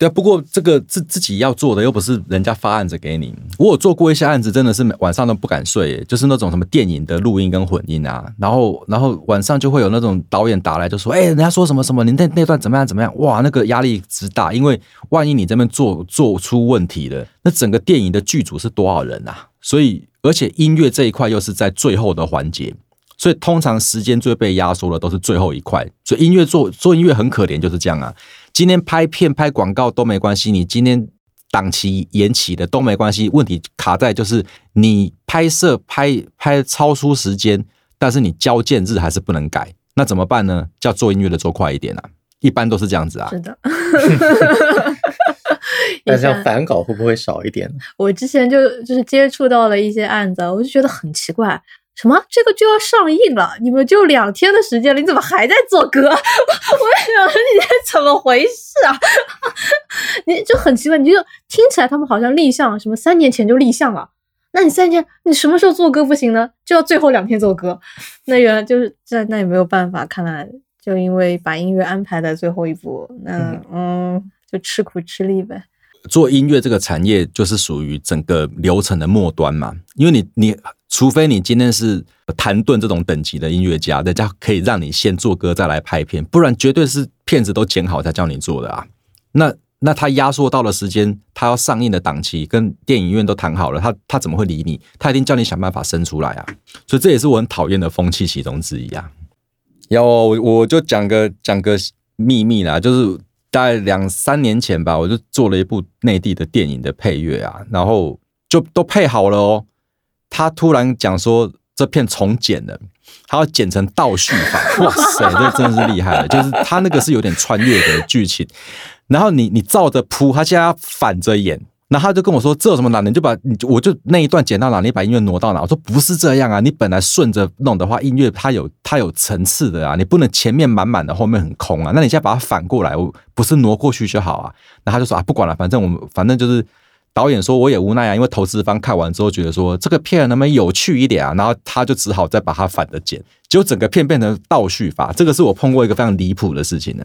对啊，不过这个自自己要做的又不是人家发案子给你。我有做过一些案子，真的是晚上都不敢睡，就是那种什么电影的录音跟混音啊，然后然后晚上就会有那种导演打来就说：“哎，人家说什么什么，你那那段怎么样怎么样？”哇，那个压力之大，因为万一你这边做做出问题了，那整个电影的剧组是多少人啊？所以而且音乐这一块又是在最后的环节。所以通常时间最被压缩的都是最后一块，所以音乐做做音乐很可怜，就是这样啊。今天拍片拍广告都没关系，你今天档期延期的都没关系。问题卡在就是你拍摄拍拍超出时间，但是你交件日还是不能改，那怎么办呢？叫做音乐的做快一点啊，一般都是这样子啊。是的，那这样返稿会不会少一点呢？我之前就就是接触到了一些案子，我就觉得很奇怪。什么？这个就要上映了？你们就两天的时间了，你怎么还在做歌？*laughs* 我想你这怎么回事啊？*laughs* 你就很奇怪，你就听起来他们好像立项，什么三年前就立项了。那你三年，你什么时候做歌不行呢？就要最后两天做歌。那原来就是在，那也没有办法。看来就因为把音乐安排在最后一步，那嗯，就吃苦吃力呗。做音乐这个产业就是属于整个流程的末端嘛，因为你你。除非你今天是谭盾这种等级的音乐家，人家可以让你先做歌再来拍片，不然绝对是片子都剪好才叫你做的啊。那那他压缩到了时间，他要上映的档期跟电影院都谈好了，他他怎么会理你？他一定叫你想办法生出来啊。所以这也是我很讨厌的风气其中之一啊。要我我就讲个讲个秘密啦，就是大概两三年前吧，我就做了一部内地的电影的配乐啊，然后就都配好了哦。他突然讲说这片重剪了，他要剪成倒叙法，哇塞，这真的是厉害了。就是他那个是有点穿越的剧情，然后你你照着铺，他现在要反着演。然后他就跟我说：“这有什么难的？你就把你我就那一段剪到哪，你把音乐挪到哪。”我说：“不是这样啊，你本来顺着弄的话，音乐它有它有层次的啊，你不能前面满满的，后面很空啊。那你现在把它反过来，我不是挪过去就好啊？”然后他就说：“啊，不管了，反正我们反正就是导演说我也无奈啊，因为投资方看完之后觉得说这个片能不能有趣一点啊？然后他就只好再把它反着剪，结果整个片变成倒叙法。这个是我碰过一个非常离谱的事情呢。”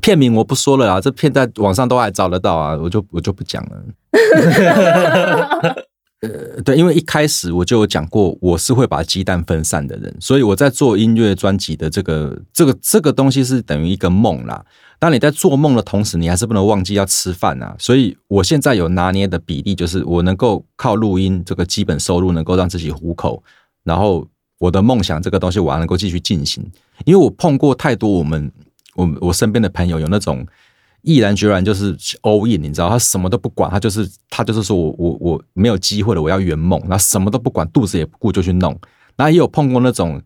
片名我不说了啊，这片在网上都还找得到啊，我就我就不讲了。*laughs* 呃，对，因为一开始我就有讲过，我是会把鸡蛋分散的人，所以我在做音乐专辑的这个这个这个东西是等于一个梦啦。当你在做梦的同时，你还是不能忘记要吃饭啊。所以我现在有拿捏的比例，就是我能够靠录音这个基本收入能够让自己糊口，然后我的梦想这个东西我还能够继续进行，因为我碰过太多我们。我我身边的朋友有那种毅然决然就是 all in，你知道，他什么都不管，他就是他就是说我我我没有机会了，我要圆梦，那什么都不管，肚子也不顾就去弄。那也有碰过那种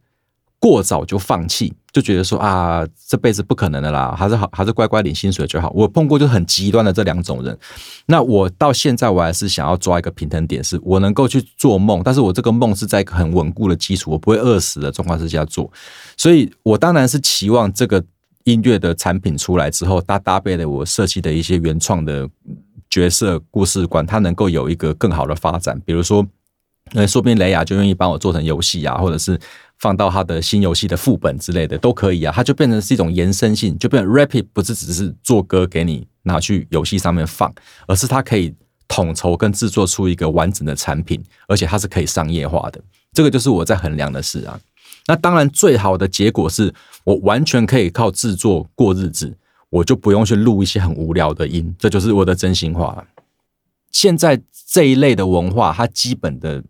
过早就放弃，就觉得说啊这辈子不可能的啦，还是好还是乖乖领薪水就好。我碰过就很极端的这两种人。那我到现在我还是想要抓一个平衡点，是我能够去做梦，但是我这个梦是在一个很稳固的基础，我不会饿死的状况之下做。所以我当然是期望这个。音乐的产品出来之后，它搭配了我设计的一些原创的角色故事观，它能够有一个更好的发展。比如说，那说不定雷亚就愿意帮我做成游戏啊，或者是放到他的新游戏的副本之类的都可以啊。它就变成是一种延伸性，就变 Rapid 不是只是做歌给你拿去游戏上面放，而是它可以统筹跟制作出一个完整的产品，而且它是可以商业化的。这个就是我在衡量的事啊。那当然，最好的结果是我完全可以靠制作过日子，我就不用去录一些很无聊的音，这就是我的真心话。现在这一类的文化，它基本的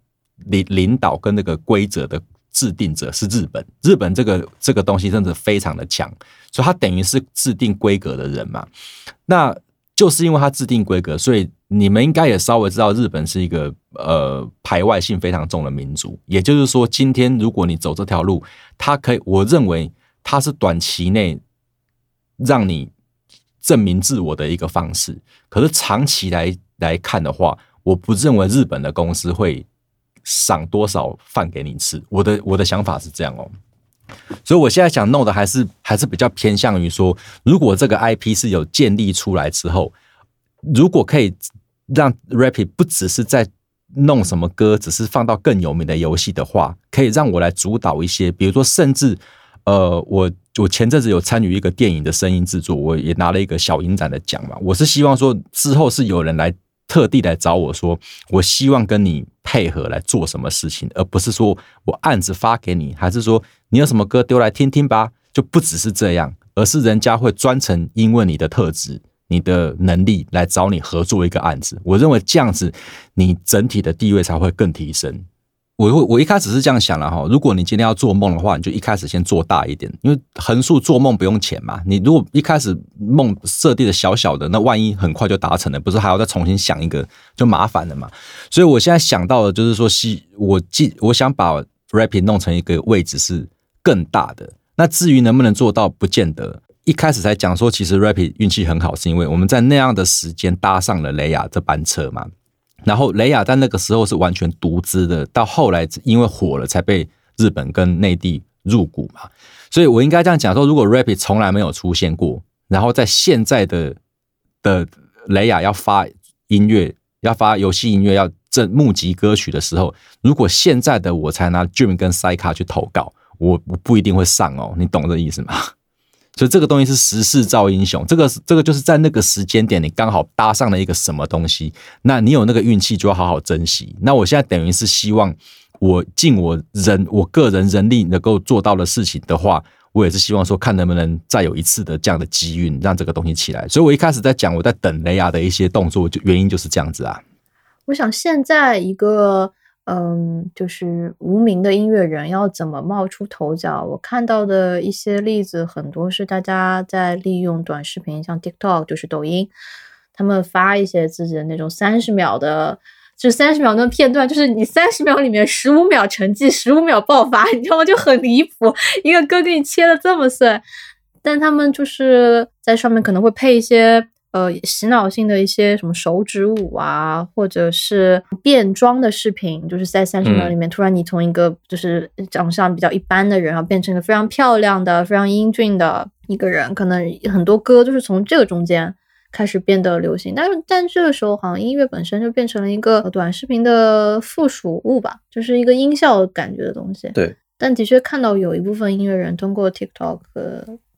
领领导跟那个规则的制定者是日本，日本这个这个东西真的非常的强，所以它等于是制定规格的人嘛。那就是因为他制定规格，所以你们应该也稍微知道，日本是一个呃排外性非常重的民族。也就是说，今天如果你走这条路，它可以，我认为它是短期内让你证明自我的一个方式。可是长期来来看的话，我不认为日本的公司会赏多少饭给你吃。我的我的想法是这样哦。所以，我现在想弄的还是还是比较偏向于说，如果这个 IP 是有建立出来之后，如果可以让 Rapid 不只是在弄什么歌，只是放到更有名的游戏的话，可以让我来主导一些，比如说，甚至呃，我我前阵子有参与一个电影的声音制作，我也拿了一个小影展的奖嘛。我是希望说，之后是有人来特地来找我说，我希望跟你配合来做什么事情，而不是说我案子发给你，还是说。你有什么歌丢来听听吧，就不只是这样，而是人家会专程因为你的特质、你的能力来找你合作一个案子。我认为这样子，你整体的地位才会更提升。我我一开始是这样想了哈，如果你今天要做梦的话，你就一开始先做大一点，因为横竖做梦不用钱嘛。你如果一开始梦设定的小小的，那万一很快就达成了，不是还要再重新想一个，就麻烦了嘛。所以我现在想到的就是说，希我既我想把 rapping 弄成一个位置是。更大的那至于能不能做到，不见得。一开始才讲说，其实 Rapid 运气很好，是因为我们在那样的时间搭上了雷亚这班车嘛。然后雷亚在那个时候是完全独资的，到后来因为火了，才被日本跟内地入股嘛。所以我应该这样讲说，如果 Rapid 从来没有出现过，然后在现在的的雷亚要发音乐、要发游戏音乐、要正募集歌曲的时候，如果现在的我才拿 Dream 跟 s 卡去投稿。我我不一定会上哦，你懂这意思吗？所以这个东西是时势造英雄，这个这个就是在那个时间点，你刚好搭上了一个什么东西，那你有那个运气就要好好珍惜。那我现在等于是希望我尽我人我个人人力能够做到的事情的话，我也是希望说看能不能再有一次的这样的机运，让这个东西起来。所以我一开始在讲我在等雷亚的一些动作，就原因就是这样子啊。我想现在一个。嗯，就是无名的音乐人要怎么冒出头角？我看到的一些例子很多是大家在利用短视频，像 TikTok，就是抖音，他们发一些自己的那种三十秒的就三十秒那片段，就是你三十秒里面十五秒沉寂，十五秒爆发，*laughs* 你知道吗？就很离谱，一个歌给你切的这么碎，但他们就是在上面可能会配一些。呃，洗脑性的一些什么手指舞啊，或者是变装的视频，就是在三十秒里面，突然你从一个就是长相比较一般的人，然后变成一个非常漂亮的、非常英俊的一个人，可能很多歌都是从这个中间开始变得流行。但是，但这个时候好像音乐本身就变成了一个短视频的附属物吧，就是一个音效感觉的东西。对，但的确看到有一部分音乐人通过 TikTok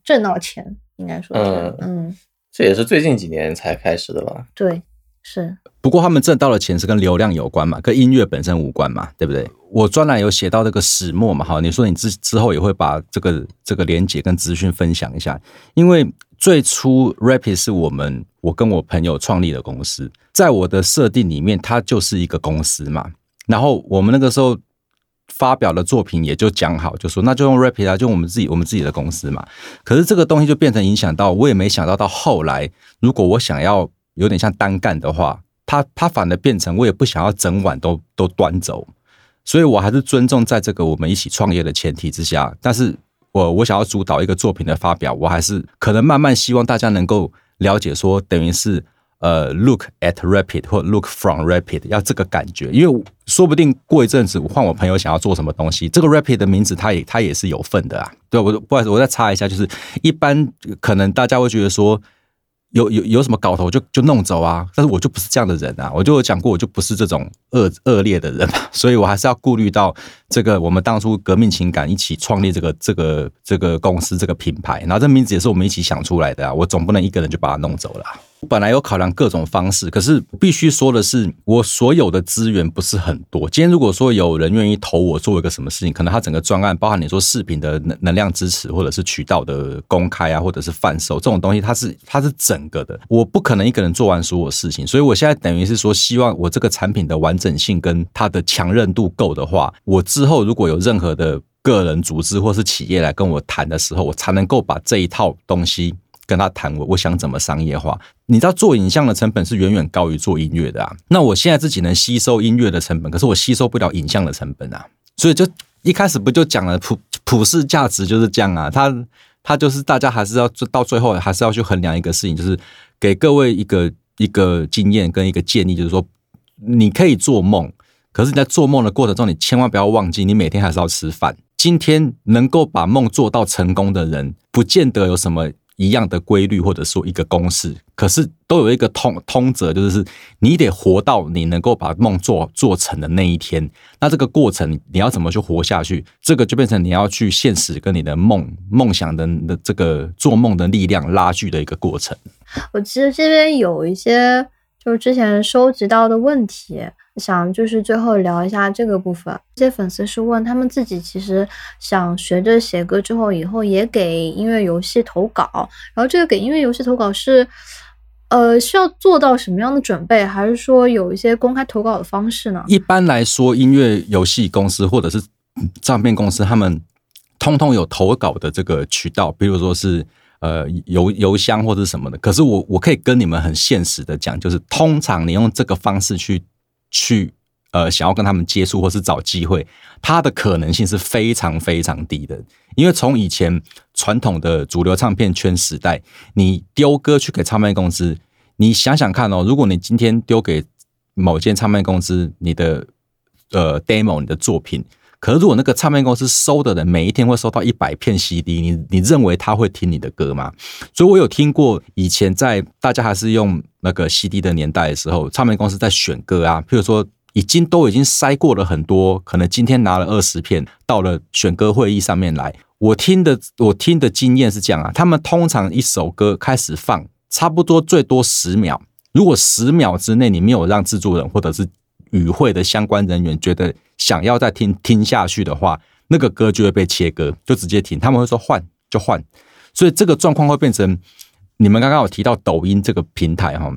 挣到钱，应该说是，嗯。这也是最近几年才开始的吧？对，是。不过他们挣到的钱是跟流量有关嘛，跟音乐本身无关嘛，对不对？我专栏有写到这个始末嘛，哈，你说你之之后也会把这个这个连接跟资讯分享一下，因为最初 Rapid 是我们我跟我朋友创立的公司，在我的设定里面，它就是一个公司嘛，然后我们那个时候。发表的作品也就讲好，就说那就用 Rapid 啊，就我们自己我们自己的公司嘛。可是这个东西就变成影响到，我也没想到到后来，如果我想要有点像单干的话，他他反而变成我也不想要整晚都都端走，所以我还是尊重在这个我们一起创业的前提之下，但是我我想要主导一个作品的发表，我还是可能慢慢希望大家能够了解说，等于是。呃，look at rapid 或 look from rapid，要这个感觉，因为说不定过一阵子换我朋友想要做什么东西，这个 rapid 的名字他也他也是有份的啊。对，我不好意思，我再插一下，就是一般可能大家会觉得说。有有有什么搞头就就弄走啊！但是我就不是这样的人啊！我就有讲过，我就不是这种恶恶劣的人，*laughs* 所以我还是要顾虑到这个我们当初革命情感一起创立这个这个这个公司这个品牌，然后这名字也是我们一起想出来的啊！我总不能一个人就把它弄走了。本来有考量各种方式，可是必须说的是，我所有的资源不是很多。今天如果说有人愿意投我做一个什么事情，可能他整个专案，包含你说视频的能能量支持，或者是渠道的公开啊，或者是贩售这种东西，它是它是整个的，我不可能一个人做完所有事情。所以我现在等于是说，希望我这个产品的完整性跟它的强韧度够的话，我之后如果有任何的个人组织或是企业来跟我谈的时候，我才能够把这一套东西。跟他谈我我想怎么商业化？你知道做影像的成本是远远高于做音乐的啊。那我现在自己能吸收音乐的成本，可是我吸收不了影像的成本啊。所以就一开始不就讲了普普世价值就是这样啊。他他就是大家还是要做到最后还是要去衡量一个事情，就是给各位一个一个经验跟一个建议，就是说你可以做梦，可是你在做梦的过程中，你千万不要忘记，你每天还是要吃饭。今天能够把梦做到成功的人，不见得有什么。一样的规律或者说一个公式，可是都有一个通通则，就是你得活到你能够把梦做做成的那一天。那这个过程你要怎么去活下去？这个就变成你要去现实跟你的梦梦想的的这个做梦的力量拉锯的一个过程。我其实这边有一些就之前收集到的问题。想就是最后聊一下这个部分。这些粉丝是问他们自己其实想学着写歌之后，以后也给音乐游戏投稿。然后这个给音乐游戏投稿是，呃，需要做到什么样的准备？还是说有一些公开投稿的方式呢？一般来说，音乐游戏公司或者是唱片公司，他们通通有投稿的这个渠道，比如说是呃邮邮箱或者什么的。可是我我可以跟你们很现实的讲，就是通常你用这个方式去。去呃，想要跟他们接触或是找机会，它的可能性是非常非常低的。因为从以前传统的主流唱片圈时代，你丢歌去给唱片公司，你想想看哦，如果你今天丢给某间唱片公司你的呃 demo 你的作品，可是如果那个唱片公司收的人每一天会收到一百片 CD，你你认为他会听你的歌吗？所以我有听过以前在大家还是用。那个 CD 的年代的时候，唱片公司在选歌啊，譬如说已经都已经筛过了很多，可能今天拿了二十片到了选歌会议上面来。我听的我听的经验是这样啊，他们通常一首歌开始放，差不多最多十秒，如果十秒之内你没有让制作人或者是与会的相关人员觉得想要再听听下去的话，那个歌就会被切割，就直接停。他们会说换就换，所以这个状况会变成。你们刚刚有提到抖音这个平台哈，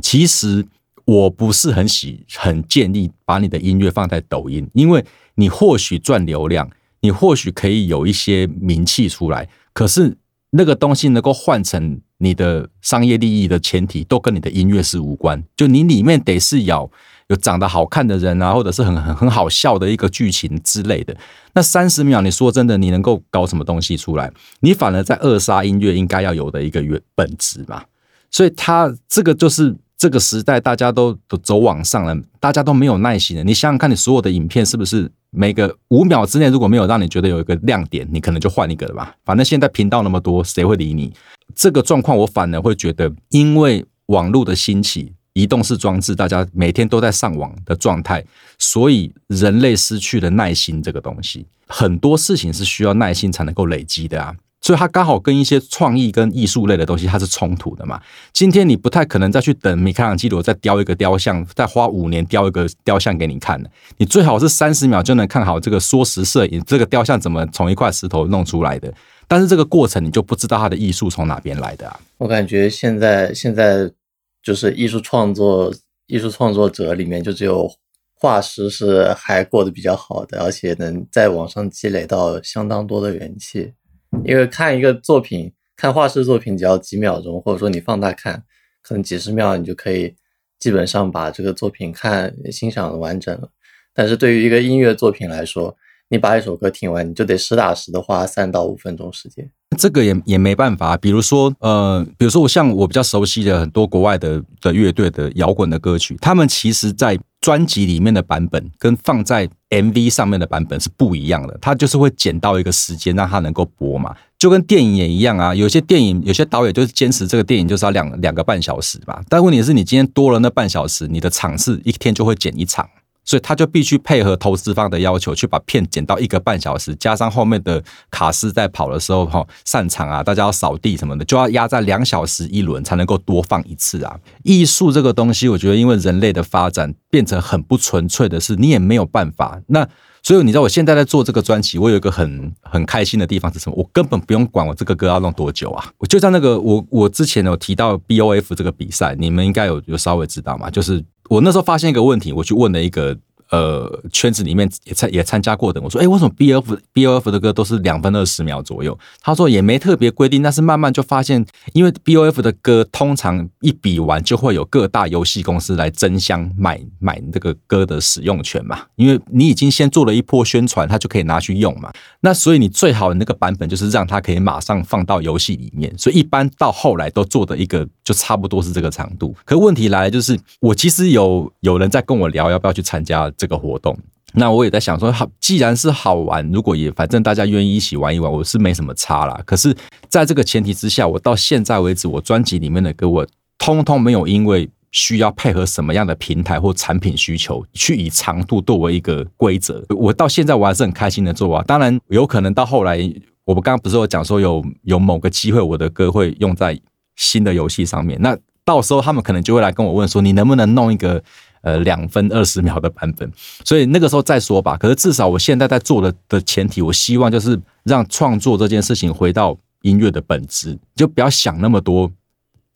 其实我不是很喜很建议把你的音乐放在抖音，因为你或许赚流量，你或许可以有一些名气出来，可是那个东西能够换成你的商业利益的前提，都跟你的音乐是无关。就你里面得是有有长得好看的人啊，或者是很很很好笑的一个剧情之类的。那三十秒，你说真的，你能够搞什么东西出来？你反而在扼杀音乐应该要有的一个原本质嘛。所以，他这个就是这个时代大家都都走往上了，大家都没有耐心了。你想想看，你所有的影片是不是每个五秒之内如果没有让你觉得有一个亮点，你可能就换一个了吧？反正现在频道那么多，谁会理你？这个状况，我反而会觉得，因为网络的兴起，移动式装置，大家每天都在上网的状态，所以人类失去了耐心这个东西。很多事情是需要耐心才能够累积的啊。所以它刚好跟一些创意跟艺术类的东西它是冲突的嘛。今天你不太可能再去等米开朗基罗再雕一个雕像，再花五年雕一个雕像给你看的。你最好是三十秒就能看好这个缩时摄影，这个雕像怎么从一块石头弄出来的。但是这个过程你就不知道它的艺术从哪边来的啊。我感觉现在现在就是艺术创作艺术创作者里面就只有画师是还过得比较好的，而且能在网上积累到相当多的人气。因为看一个作品，看画师作品只要几秒钟，或者说你放大看，可能几十秒你就可以基本上把这个作品看欣赏完整了。但是对于一个音乐作品来说，你把一首歌听完，你就得实打实的花三到五分钟时间。这个也也没办法。比如说，呃，比如说我像我比较熟悉的很多国外的的乐队的摇滚的歌曲，他们其实在专辑里面的版本跟放在 MV 上面的版本是不一样的。它就是会剪到一个时间让它能够播嘛，就跟电影也一样啊。有些电影有些导演就是坚持这个电影就是要两两个半小时吧，但问题是你今天多了那半小时，你的场次一天就会剪一场。所以他就必须配合投资方的要求，去把片剪到一个半小时，加上后面的卡斯在跑的时候哈散场啊，大家要扫地什么的，就要压在两小时一轮才能够多放一次啊。艺术这个东西，我觉得因为人类的发展变成很不纯粹的事，你也没有办法。那所以你知道我现在在做这个专辑，我有一个很很开心的地方是什么？我根本不用管我这个歌要弄多久啊！我就像那个我我之前有提到 B O F 这个比赛，你们应该有有稍微知道嘛？就是。我那时候发现一个问题，我去问了一个。呃，圈子里面也参也参加过的，我说，哎，为什么 B F B O F 的歌都是两分二十秒左右？他说也没特别规定，但是慢慢就发现，因为 B O F 的歌通常一比完就会有各大游戏公司来争相买买这个歌的使用权嘛，因为你已经先做了一波宣传，他就可以拿去用嘛。那所以你最好的那个版本就是让他可以马上放到游戏里面，所以一般到后来都做的一个就差不多是这个长度。可问题来了，就是我其实有有人在跟我聊要不要去参加。这个活动，那我也在想说，好，既然是好玩，如果也反正大家愿意一起玩一玩，我是没什么差啦。可是，在这个前提之下，我到现在为止，我专辑里面的歌，我通通没有因为需要配合什么样的平台或产品需求，去以长度作为一个规则。我到现在我还是很开心的做啊。当然，有可能到后来，我们刚刚不是有讲说有有某个机会，我的歌会用在新的游戏上面，那到时候他们可能就会来跟我问说，你能不能弄一个？呃，两分二十秒的版本，所以那个时候再说吧。可是至少我现在在做的的前提，我希望就是让创作这件事情回到音乐的本质，就不要想那么多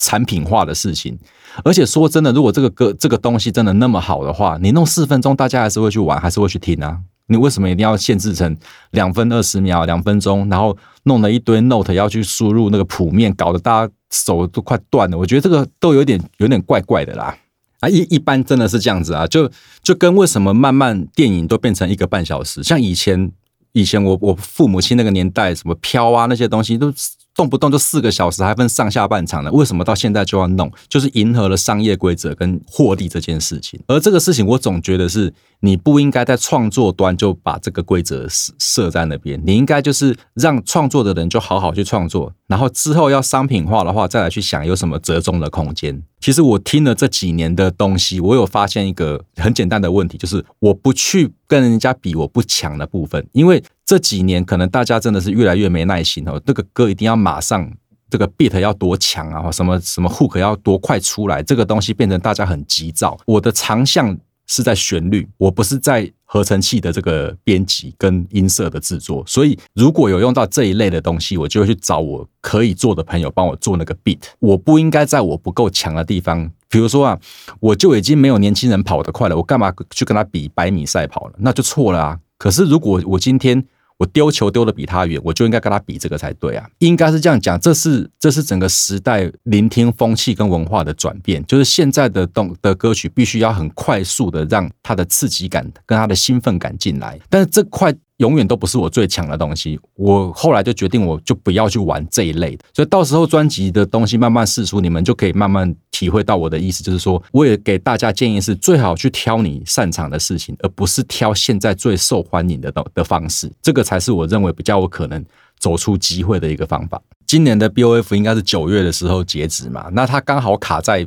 产品化的事情。而且说真的，如果这个歌这个东西真的那么好的话，你弄四分钟，大家还是会去玩，还是会去听啊。你为什么一定要限制成两分二十秒、两分钟，然后弄了一堆 note 要去输入那个谱面，搞得大家手都快断了？我觉得这个都有点有点怪怪的啦。啊，一一般真的是这样子啊，就就跟为什么慢慢电影都变成一个半小时，像以前以前我我父母亲那个年代，什么飘啊那些东西都。动不动就四个小时，还分上下半场的，为什么到现在就要弄？就是迎合了商业规则跟获利这件事情。而这个事情，我总觉得是你不应该在创作端就把这个规则设设在那边，你应该就是让创作的人就好好去创作，然后之后要商品化的话，再来去想有什么折中的空间。其实我听了这几年的东西，我有发现一个很简单的问题，就是我不去跟人家比我不强的部分，因为。这几年可能大家真的是越来越没耐心哦，这个歌一定要马上，这个 beat 要多强啊，什么什么 hook 要多快出来，这个东西变成大家很急躁。我的长项是在旋律，我不是在合成器的这个编辑跟音色的制作，所以如果有用到这一类的东西，我就会去找我可以做的朋友帮我做那个 beat。我不应该在我不够强的地方，比如说啊，我就已经没有年轻人跑得快了，我干嘛去跟他比百米赛跑了？那就错了啊。可是如果我今天我丢球丢的比他远，我就应该跟他比这个才对啊，应该是这样讲。这是这是整个时代聆听风气跟文化的转变，就是现在的动的歌曲必须要很快速的让他的刺激感跟他的兴奋感进来，但是这块。永远都不是我最强的东西。我后来就决定，我就不要去玩这一类的。所以到时候专辑的东西慢慢释出，你们就可以慢慢体会到我的意思。就是说，我也给大家建议是，最好去挑你擅长的事情，而不是挑现在最受欢迎的的的方式。这个才是我认为比较有可能走出机会的一个方法。今年的 BOF 应该是九月的时候截止嘛？那它刚好卡在。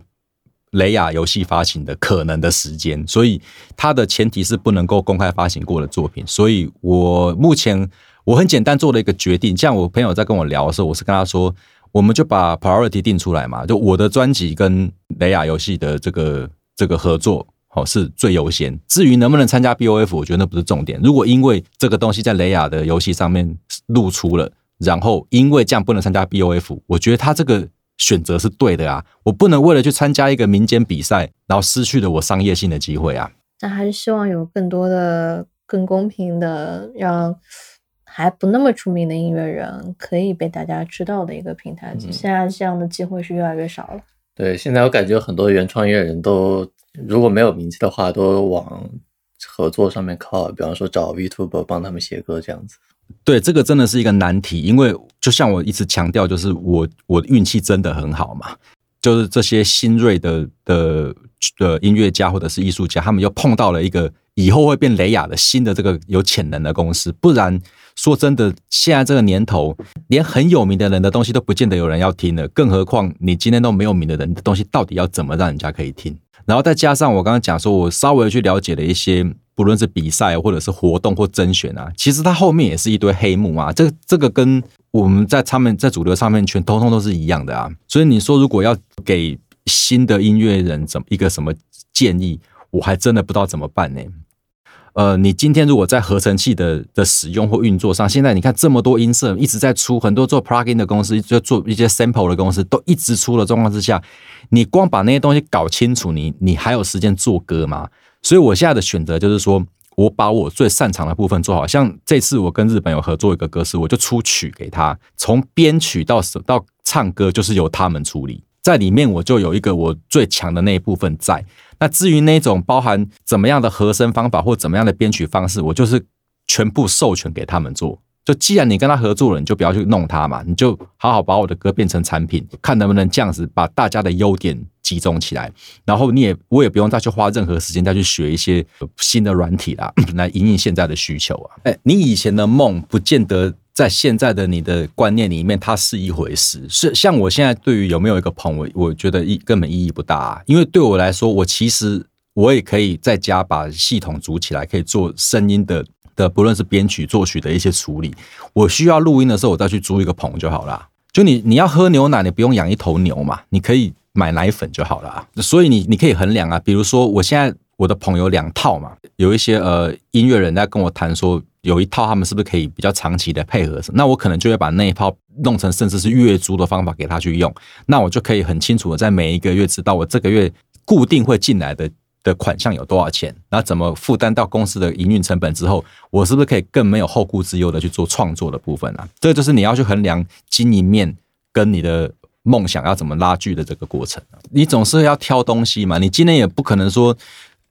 雷亚游戏发行的可能的时间，所以它的前提是不能够公开发行过的作品。所以我目前我很简单做了一个决定，像我朋友在跟我聊的时候，我是跟他说，我们就把 priority 定出来嘛，就我的专辑跟雷亚游戏的这个这个合作，哦是最优先。至于能不能参加 BOF，我觉得那不是重点。如果因为这个东西在雷亚的游戏上面露出了，然后因为这样不能参加 BOF，我觉得他这个。选择是对的啊，我不能为了去参加一个民间比赛，然后失去了我商业性的机会啊。那还是希望有更多的、更公平的，让还不那么出名的音乐人可以被大家知道的一个平台。现在这样的机会是越来越少了。对，现在我感觉很多原创音乐人都如果没有名气的话，都往合作上面靠，比方说找 Vtuber 帮他们写歌这样子。对，这个真的是一个难题，因为就像我一直强调，就是我我的运气真的很好嘛，就是这些新锐的的的音乐家或者是艺术家，他们又碰到了一个以后会变雷亚的新的这个有潜能的公司，不然说真的，现在这个年头，连很有名的人的东西都不见得有人要听了，更何况你今天都没有名的人的东西，到底要怎么让人家可以听？然后再加上我刚刚讲说，我稍微去了解了一些。不论是比赛或者是活动或甄选啊，其实它后面也是一堆黑幕啊。这这个跟我们在上面在主流上面全通通都是一样的啊。所以你说如果要给新的音乐人怎么一个什么建议，我还真的不知道怎么办呢。呃，你今天如果在合成器的的使用或运作上，现在你看这么多音色一直在出，很多做 plugin 的公司就做一些 sample 的公司都一直出的状况之下，你光把那些东西搞清楚，你你还有时间做歌吗？所以，我现在的选择就是说，我把我最擅长的部分做好。像这次我跟日本有合作一个歌师，我就出曲给他，从编曲到到唱歌，就是由他们处理。在里面，我就有一个我最强的那一部分在。那至于那种包含怎么样的和声方法或怎么样的编曲方式，我就是全部授权给他们做。就既然你跟他合作了，你就不要去弄他嘛，你就好好把我的歌变成产品，看能不能这样子把大家的优点集中起来，然后你也我也不用再去花任何时间再去学一些新的软体啦，*coughs* 来应应现在的需求啊。哎，你以前的梦不见得在现在的你的观念里面它是一回事，是像我现在对于有没有一个棚，我我觉得意根本意义不大，啊因为对我来说，我其实我也可以在家把系统组起来，可以做声音的。的不论是编曲作曲的一些处理，我需要录音的时候，我再去租一个棚就好了。就你你要喝牛奶，你不用养一头牛嘛，你可以买奶粉就好了。所以你你可以衡量啊，比如说我现在我的朋友两套嘛，有一些呃音乐人在跟我谈说，有一套他们是不是可以比较长期的配合？那我可能就会把那一套弄成甚至是月租的方法给他去用，那我就可以很清楚的在每一个月知道我这个月固定会进来的。的款项有多少钱？那怎么负担到公司的营运成本之后，我是不是可以更没有后顾之忧的去做创作的部分啊？这就是你要去衡量经营面跟你的梦想要怎么拉锯的这个过程。你总是要挑东西嘛，你今天也不可能说，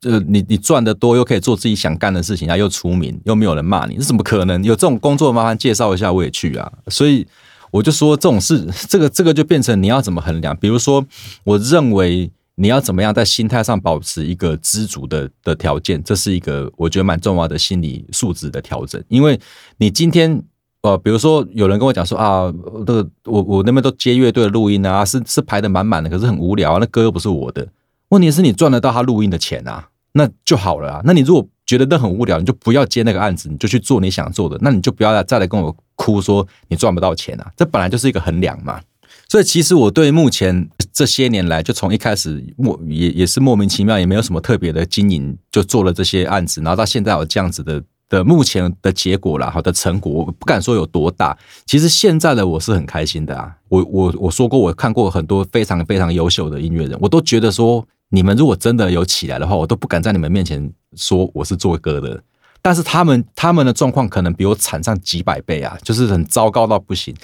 呃，你你赚的多又可以做自己想干的事情啊，又出名又没有人骂你，这怎么可能？有这种工作麻烦介绍一下我也去啊。所以我就说这种事，这个这个就变成你要怎么衡量？比如说，我认为。你要怎么样在心态上保持一个知足的的条件？这是一个我觉得蛮重要的心理素质的调整。因为你今天呃，比如说有人跟我讲说啊，这个我我那边都接乐队的录音啊，是是排的满满的，可是很无聊啊，那歌又不是我的。问题是你赚得到他录音的钱啊，那就好了啊。那你如果觉得那很无聊，你就不要接那个案子，你就去做你想做的，那你就不要再再来跟我哭说你赚不到钱啊。这本来就是一个衡量嘛。所以其实我对目前这些年来，就从一开始莫也也是莫名其妙，也没有什么特别的经营，就做了这些案子，然后到现在有这样子的的目前的结果了，好的成果，我不敢说有多大。其实现在的我是很开心的啊，我我我说过，我看过很多非常非常优秀的音乐人，我都觉得说，你们如果真的有起来的话，我都不敢在你们面前说我是做歌的。但是他们他们的状况可能比我惨上几百倍啊，就是很糟糕到不行。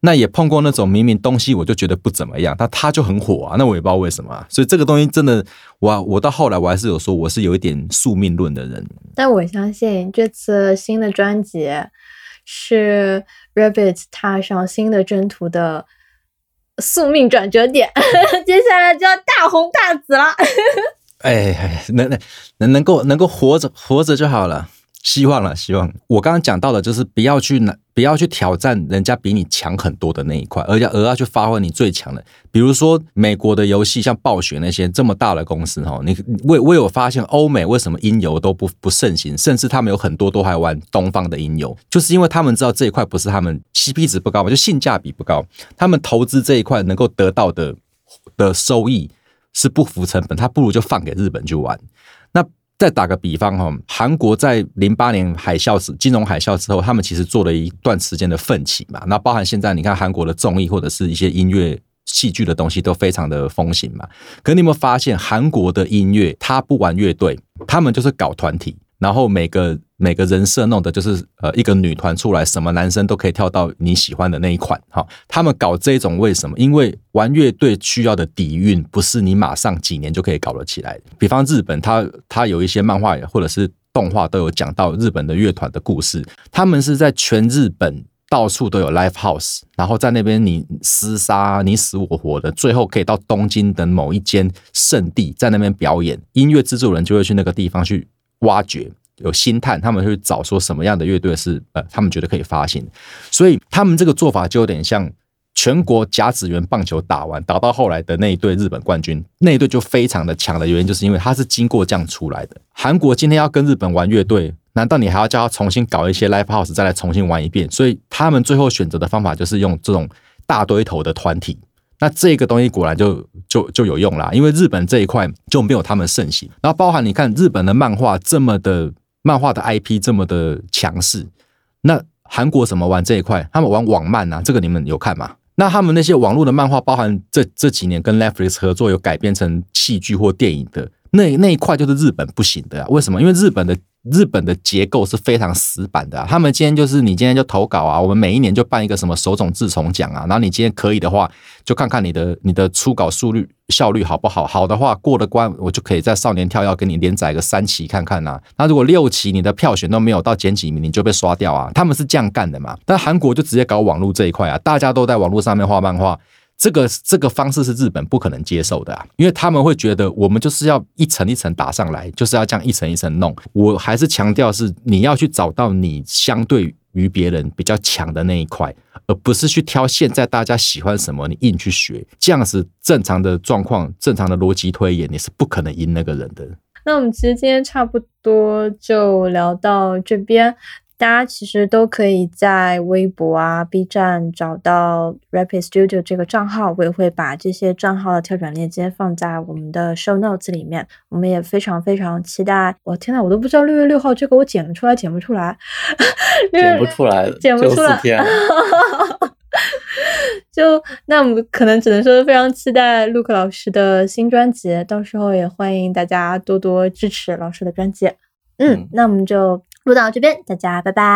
那也碰过那种明明东西我就觉得不怎么样，但他就很火啊，那我也不知道为什么啊。所以这个东西真的，我我到后来我还是有说我是有一点宿命论的人。但我相信这次新的专辑是 Rabbit 踏上新的征途的宿命转折点，*laughs* 接下来就要大红大紫了。哎，能能能能够能够活着活着就好了。希望了，希望。我刚刚讲到的，就是不要去拿，不要去挑战人家比你强很多的那一块，而要而要去发挥你最强的。比如说美国的游戏，像暴雪那些这么大的公司哈，你我我有发现欧美为什么音游都不不盛行，甚至他们有很多都还玩东方的音游，就是因为他们知道这一块不是他们 CP 值不高嘛，就性价比不高，他们投资这一块能够得到的的收益是不符成本，他不如就放给日本去玩。再打个比方哈，韩国在零八年海啸时金融海啸之后，他们其实做了一段时间的奋起嘛。那包含现在你看韩国的综艺或者是一些音乐戏剧的东西都非常的风行嘛。可你有没有发现，韩国的音乐他不玩乐队，他们就是搞团体。然后每个每个人设弄的就是呃一个女团出来，什么男生都可以跳到你喜欢的那一款哈。他们搞这种为什么？因为玩乐队需要的底蕴不是你马上几年就可以搞得起来的。比方日本，它它有一些漫画或者是动画都有讲到日本的乐团的故事。他们是在全日本到处都有 live house，然后在那边你厮杀你死我活的，最后可以到东京等某一间圣地在那边表演。音乐制作人就会去那个地方去。挖掘有星探，他们去找说什么样的乐队是呃，他们觉得可以发行，所以他们这个做法就有点像全国甲子园棒球打完打到后来的那一队日本冠军，那一队就非常的强的原因，就是因为他是经过这样出来的。韩国今天要跟日本玩乐队，难道你还要叫他重新搞一些 live house 再来重新玩一遍？所以他们最后选择的方法就是用这种大堆头的团体。那这个东西果然就就就有用啦，因为日本这一块就没有他们盛行。然后包含你看日本的漫画这么的漫画的 IP 这么的强势，那韩国怎么玩这一块？他们玩网漫啊，这个你们有看吗？那他们那些网络的漫画，包含这这几年跟 Netflix 合作有改编成戏剧或电影的那那一块，就是日本不行的啊。为什么？因为日本的。日本的结构是非常死板的，他们今天就是你今天就投稿啊，我们每一年就办一个什么手冢治虫奖啊，然后你今天可以的话，就看看你的你的初稿速率效率好不好，好的话过了关，我就可以在少年跳要给你连载个三期看看呐。那如果六期你的票选都没有到前几名，你就被刷掉啊。他们是这样干的嘛？但韩国就直接搞网络这一块啊，大家都在网络上面画漫画。这个这个方式是日本不可能接受的啊，因为他们会觉得我们就是要一层一层打上来，就是要这样一层一层弄。我还是强调是你要去找到你相对于别人比较强的那一块，而不是去挑现在大家喜欢什么你硬去学。这样子正常的状况、正常的逻辑推演，你是不可能赢那个人的。那我们其实今天差不多就聊到这边。大家其实都可以在微博啊、B 站找到 Rapid Studio 这个账号，我也会把这些账号的跳转链接放在我们的 Show Notes 里面。我们也非常非常期待。我天呐，我都不知道六月六号这个我剪得出来剪不出来，剪不出来，剪不出来。*laughs* 就那我们可能只能说非常期待 Look 老师的新专辑，到时候也欢迎大家多多支持老师的专辑。嗯，那我们就。录到这边，大家拜拜。